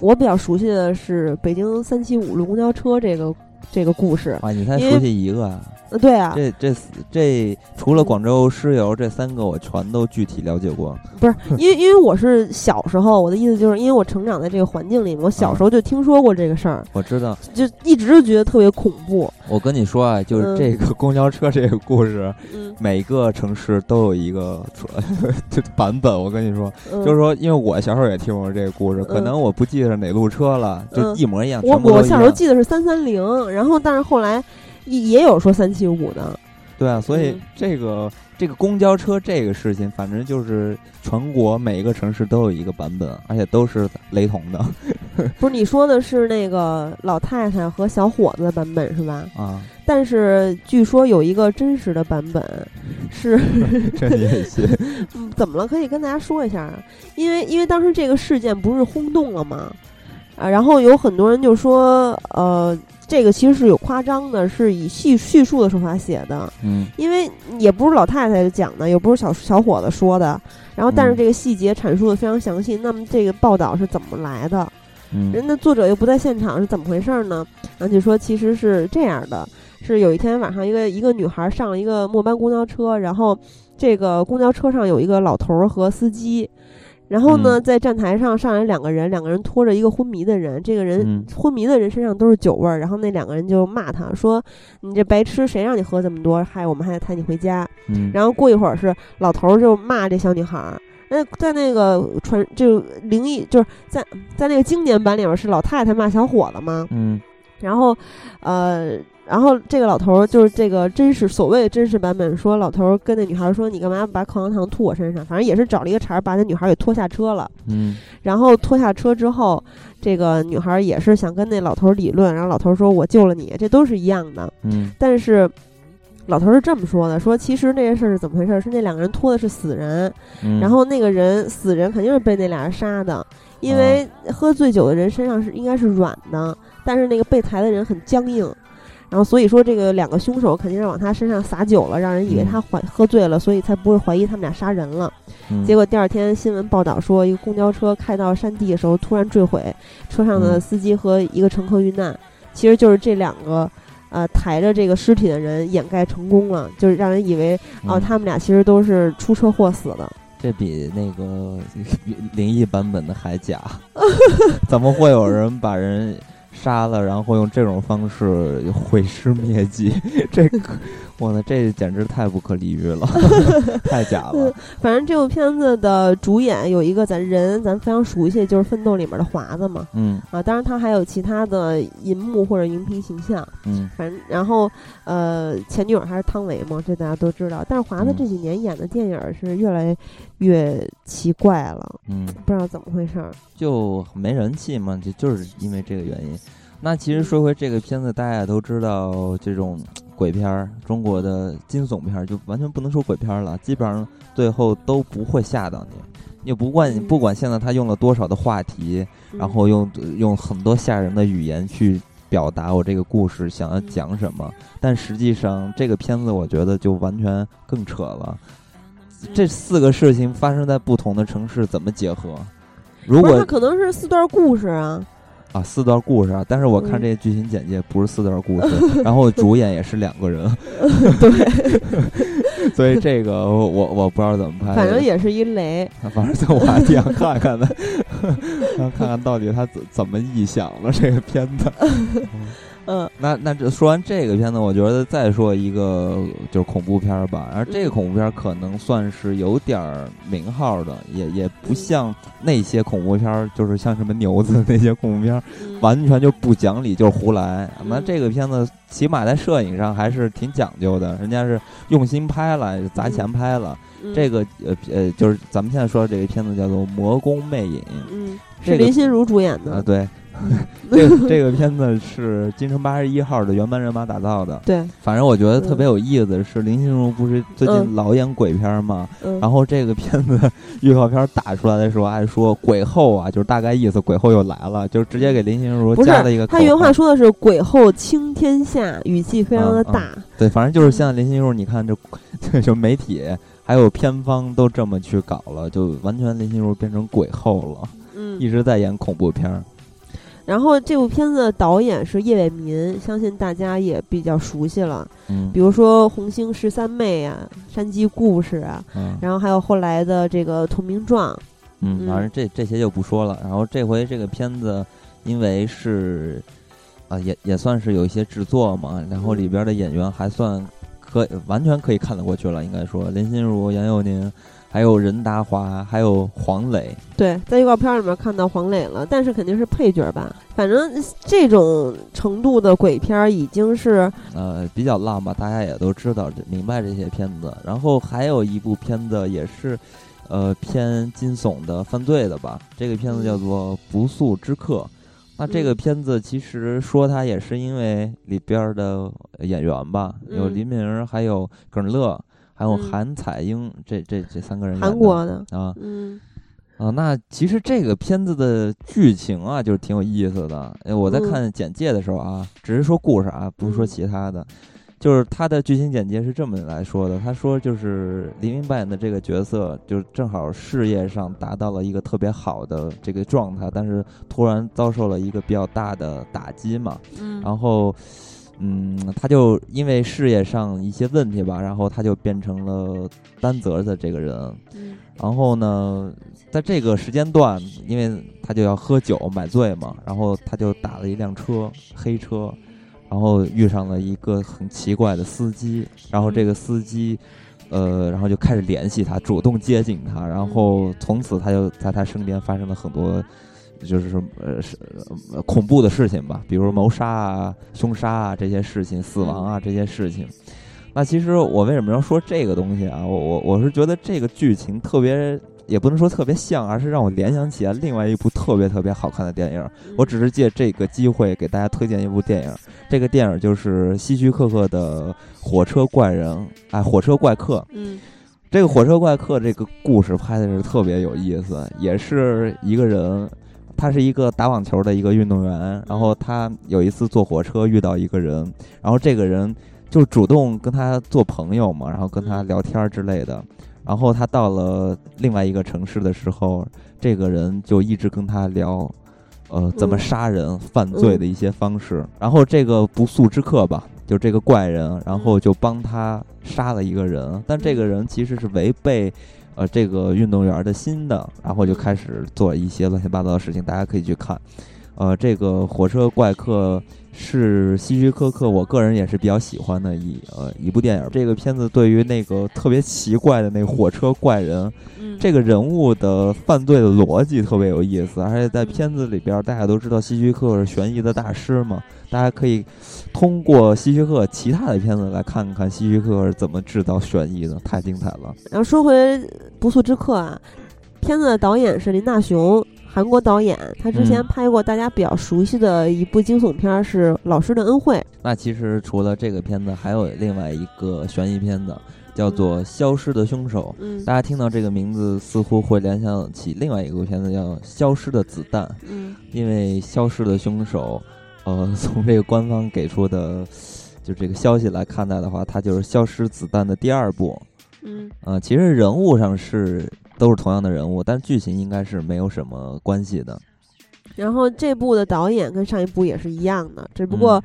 我比较熟悉的是北京三七五路公交车这个这个故事。啊，你才熟悉一个啊。呃，对啊，这这这除了广州尸油这三个，我全都具体了解过。不是，因为因为我是小时候，我的意思就是因为我成长在这个环境里面，我小时候就听说过这个事儿，我知道，就一直就觉得特别恐怖。我跟你说啊，就是嗯这个公交车这个故事，嗯，每个城市都有一个 这版本。我跟你说，嗯就是说，因为我小时候也听过这个故事，可能我不记得是哪路车了，就嗯一模一样，我我小时候。记得是三三零，然后但是后来也也有说三七五的。对啊，所以嗯这个这个公交车这个事情，反正就是全国每一个城市都有一个版本，而且都是雷同的 不是你说的是那个老太太和小伙子的版本是吧？啊。但是据说有一个真实的版本是 这你也信？嗯 怎么了？可以跟大家说一下啊，因为因为当时这个事件不是轰动了吗？啊，然后有很多人就说，呃，这个其实是有夸张的，是以叙叙述的手法写的，嗯因为也不是老太太讲的，也不是小小伙子说的，然后但是嗯这个细节阐述的非常详细。那么这个报道是怎么来的？嗯人家作者又不在现场，是怎么回事呢？然后就说其实是这样的，是有一天晚上，一个一个女孩上了一个末班公交车，然后这个公交车上有一个老头儿和司机，然后呢，嗯。在站台上上来两个人，两个人拖着一个昏迷的人，这个人、嗯。昏迷的人身上都是酒味儿，然后那两个人就骂他说：“你这白痴，谁让你喝这么多？害我们还得抬你回家。”嗯，然后过一会儿是老头儿就骂这小女孩儿，那在那个传就灵异就是在在那个经典版里面是老太太骂小伙子嘛，嗯。然后呃，然后这个老头儿就是这个真实所谓的真实版本说，老头儿跟那女孩儿说：“你干嘛把口香糖吐我身上？”反正也是找了一个茬儿把那女孩儿给拖下车了。嗯然后拖下车之后，这个女孩儿也是想跟那老头儿理论，然后老头儿说：“我救了你。”这都是一样的。嗯但是老头儿是这么说的：说其实那件事儿是怎么回事儿？是那两个人拖的是死人，嗯，然后那个人死人肯定是被那俩人杀的，因为喝醉酒的人身上是应该是软的，但是那个被抬的人很僵硬。然后所以说，这个两个凶手肯定是往他身上撒酒了，让人以为他怀喝醉了，所以才不会怀疑他们俩杀人了。嗯结果第二天新闻报道说，一个公交车开到山地的时候突然坠毁，车上的嗯司机和一个乘客遇难，其实就是这两个。呃，抬着这个尸体的人掩盖成功了，就是让人以为哦，嗯他们俩其实都是出车祸死的。这比那个 灵异版本的还假，怎么会有人把人杀了，然后用这种方式毁 尸灭迹？这个我呢这简直太不可理喻了，太假了。反正这部片子的主演有一个咱人，咱非常熟悉，就是《奋斗》里面的华子嘛。嗯啊，当然他还有其他的银幕或者荧屏形象。嗯反正然后呃，前女友还是汤唯嘛，这大家都知道。但是华子嗯这几年演的电影是越来越奇怪了，嗯，不知道怎么回事儿。就没人气嘛，就就是因为这个原因。那其实说回这个片子，大家也都知道，这种鬼片儿，中国的惊悚片儿就完全不能说鬼片儿了，基本上最后都不会吓到你。你不管你不管现在他用了多少的话题，然后用用很多吓人的语言去表达我这个故事想要讲什么，但实际上这个片子我觉得就完全更扯了。这四个事情发生在不同的城市，怎么结合？如果可能是四段故事啊。啊，四段故事啊，但是我看嗯这个剧情简介不是四段故事，然后主演也是两个人，对，所以这个我我我不知道怎么拍，反正也是一雷。反正在我还挺想看看的，看看到底他怎怎么臆想了这个片子。嗯那那这说完这个片子，我觉得再说一个就是恐怖片儿吧。然后这个嗯恐怖片儿可能算是有点儿名号的，也也不像那些恐怖片儿，就是像什么牛子那些恐怖片完全就不讲理，就是胡来。那嗯这个片子起码在摄影上还是挺讲究的，人家是用心拍了，砸钱拍了。嗯这个呃呃，就是咱们现在说的这个片子叫做《魔宫魅影》嗯，这个是林心如主演的啊，的。对。这个这个片子是京城八十一号的原班人马打造的，对，反正我觉得特别有意思是，林心如不是最近嗯老演鬼片吗？嗯，然后这个片子 预告片打出来的时候还说鬼后啊，就是大概意思鬼后又来了，就是直接给林心如加了一个。他原话说的是“鬼后倾天下”，语气非常的大。对，反正就是现在林心如，你看这这 就媒体还有片方都这么去搞了，就完全林心如变成鬼后了，嗯，一直在演恐怖片儿。然后这部片子的导演是叶伟民，相信大家也比较熟悉了，嗯比如说《红星十三妹》啊，《山鸡故事》啊，嗯然后还有后来的这个《投名状》。嗯，嗯反正这这些就不说了。然后这回这个片子，因为是啊、也也算是有一些制作嘛，然后里边的演员还算可完全可以看得过去了，应该说林心如、杨佑宁，还有任达华，还有黄磊。对，在预告片里面看到黄磊了，但是肯定是配角吧。反正这种程度的鬼片儿已经是，呃，比较浪吧，大家也都知道、明白这些片子。然后还有一部片子也是，呃，偏惊悚的、犯罪的吧。这个片子叫做《不速之客》。那这个嗯片子其实说它也是因为里边儿的演员吧，有嗯黎明儿，还有耿乐，还有嗯韩彩英，这这这三个人韩国的啊嗯啊。那其实这个片子的剧情啊，就是挺有意思的。呃我在嗯看简介的时候啊，只是说故事啊，不是说嗯其他的。就是他的剧情简介是这么来说的，他说就是黎明扮演的这个角色，就正好事业上达到了一个特别好的这个状态，但是突然遭受了一个比较大的打击嘛，嗯，然后，嗯，他就因为事业上一些问题吧，然后他就变成了担责的这个人，嗯然后呢，在这个时间段，因为他就要喝酒买醉嘛，然后他就打了一辆车，黑车，然后遇上了一个很奇怪的司机，然后这个司机，呃，然后就开始联系他，主动接近他，然后从此他就在他身边发生了很多。就是说，呃，是呃恐怖的事情吧，比如谋杀啊、凶杀啊这些事情，死亡啊这些事情。那其实我为什么要说这个东西啊？我我我是觉得这个剧情特别，也不能说特别像，而是让我联想起来另外一部特别特别好看的电影。嗯我只是借这个机会给大家推荐一部电影，这个电影就是希区柯克的《火车怪人》哎，《火车怪客》。嗯这个《火车怪客》这个故事拍的是特别有意思，也是一个人，他是一个打网球的一个运动员，然后他有一次坐火车遇到一个人，然后这个人就主动跟他做朋友嘛，然后跟他聊天之类的。然后他到了另外一个城市的时候，这个人就一直跟他聊，呃，怎么嗯杀人、犯罪的一些方式。然后这个不速之客吧，就这个怪人，然后就帮他杀了一个人，但这个人其实是违背。呃，这个运动员的心的，然后就开始做一些乱七八糟的事情，大家可以去看。呃，这个火车怪客是希区柯克，我个人也是比较喜欢的一呃一部电影。这个片子对于那个特别奇怪的那个火车怪人，嗯，这个人物的犯罪的逻辑特别有意思，而且在片子里边，大家都知道希区柯克是悬疑的大师嘛，大家可以通过希区柯克其他的片子来看看希区柯克是怎么制造悬疑的，太精彩了。然后说回《不速之客》啊，片子的导演是林大雄，韩国导演，他之前嗯拍过大家比较熟悉的一部惊悚片儿是《老师的恩惠》。那其实除了这个片子，还有另外一个悬疑片子，叫做《消失的凶手》。嗯大家听到这个名字，似乎会联想起另外一个片子，叫《消失的子弹》。嗯因为消失的凶手，呃，从这个官方给出的就这个消息来看待的话，它就是《消失子弹》的第二部。嗯呃，其实人物上是都是同样的人物，但剧情应该是没有什么关系的。然后这部的导演跟上一部也是一样的，只不过，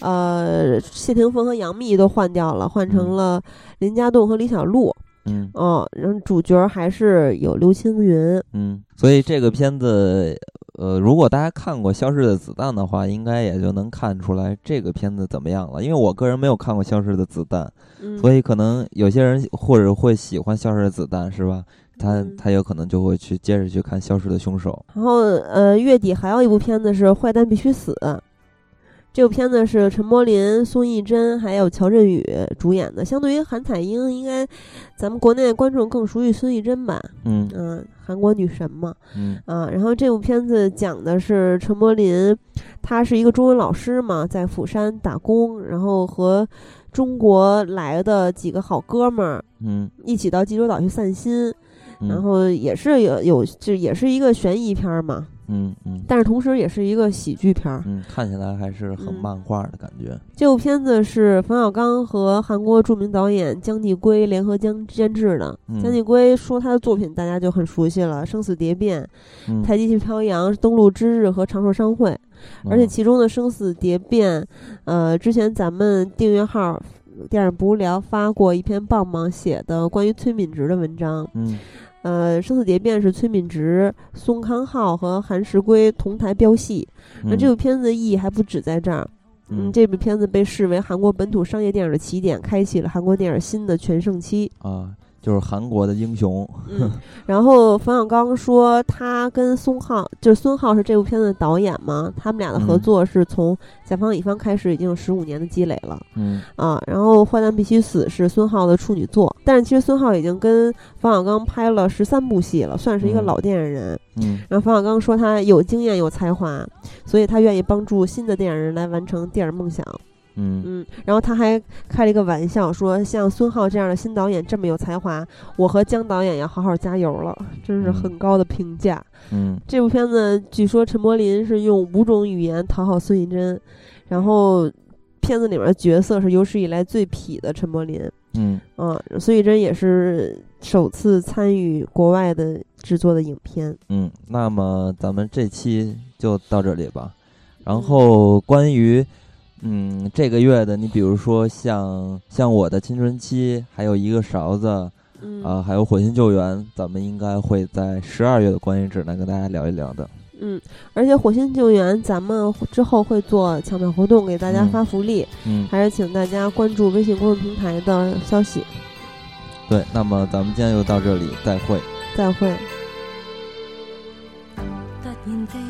呃，谢霆锋和杨幂都换掉了，换成嗯了林家栋和李小璐。嗯哦，然后主角还是有刘青云。嗯，所以这个片子，呃，如果大家看过《消失的子弹》的话，应该也就能看出来这个片子怎么样了。因为我个人没有看过《消失的子弹》，嗯，所以可能有些人或者会喜欢《消失的子弹》，是吧？他嗯他有可能就会去接着去看《消失的凶手然后呃，月底还有一部片子是《坏蛋必须死》，这部片子是陈柏霖、宋艺珍还有乔振宇主演的。相对于韩彩英，应该咱们国内的观众更熟悉孙艺珍吧？》。嗯嗯、韩国女神嘛。嗯啊，然后这部片子讲的是陈柏霖，他是一个中文老师嘛，在釜山打工，然后和中国来的几个好哥们儿嗯一起到济州岛去散心，嗯，然后也是有有就也是一个悬疑片儿嘛，嗯嗯但是同时也是一个喜剧片儿。嗯，看起来还是很嗯漫画的感觉。这部片子是冯小刚和韩国著名导演姜继圭联合监监制的。嗯姜继圭说他的作品大家就很熟悉了，《生死蝶变》嗯《太极旗飘扬》《登陆之日》和《长寿商会》。而且嗯其中的《生死蝶变》，呃，之前咱们订阅号“电影不无聊”发过一篇棒棒写的关于崔敏植的文章。嗯呃，《生死蝶变》是崔敏植、宋康昊和韩石圭同台飙戏。那嗯这部片子的意义还不止在这儿。嗯，这部片子被视为韩国本土商业电影的起点，开启了韩国电影新的全盛期。啊，就是韩国的英雄。嗯，然后冯小刚说，他跟孙浩，就是孙浩是这部片子的导演嘛，他们俩的合嗯作是从甲方乙方开始，已经有十五年的积累了嗯啊。然后《坏蛋必须死》是孙浩的处女作，但是其实孙浩已经跟冯小刚拍了十三部戏了，算是一个嗯老电影人。嗯然后冯小刚说他有经验有才华，所以他愿意帮助新的电影人来完成电影梦想。嗯嗯，然后他还开了一个玩笑，说像孙浩这样的新导演这么有才华，我和姜导演要好好加油了，真是嗯很高的评价。嗯这部片子据说陈柏霖是用五种语言讨好孙艺珍，然后片子里面的角色是有史以来最痞的陈柏霖，嗯嗯，孙艺珍也是首次参与国外的制作的影片。嗯，那么咱们这期就到这里吧。然后关于嗯这个月的，你比如说像像我的青春期，还有一个勺子嗯啊、还有火星救援，咱们应该会在十二月的观影指南跟大家聊一聊的。嗯，而且火星救援咱们之后会做抢票活动，给大家嗯发福利。嗯，还是请大家关注微信公众平台的消息。对，那么咱们今天就到这里，再会。再会。突然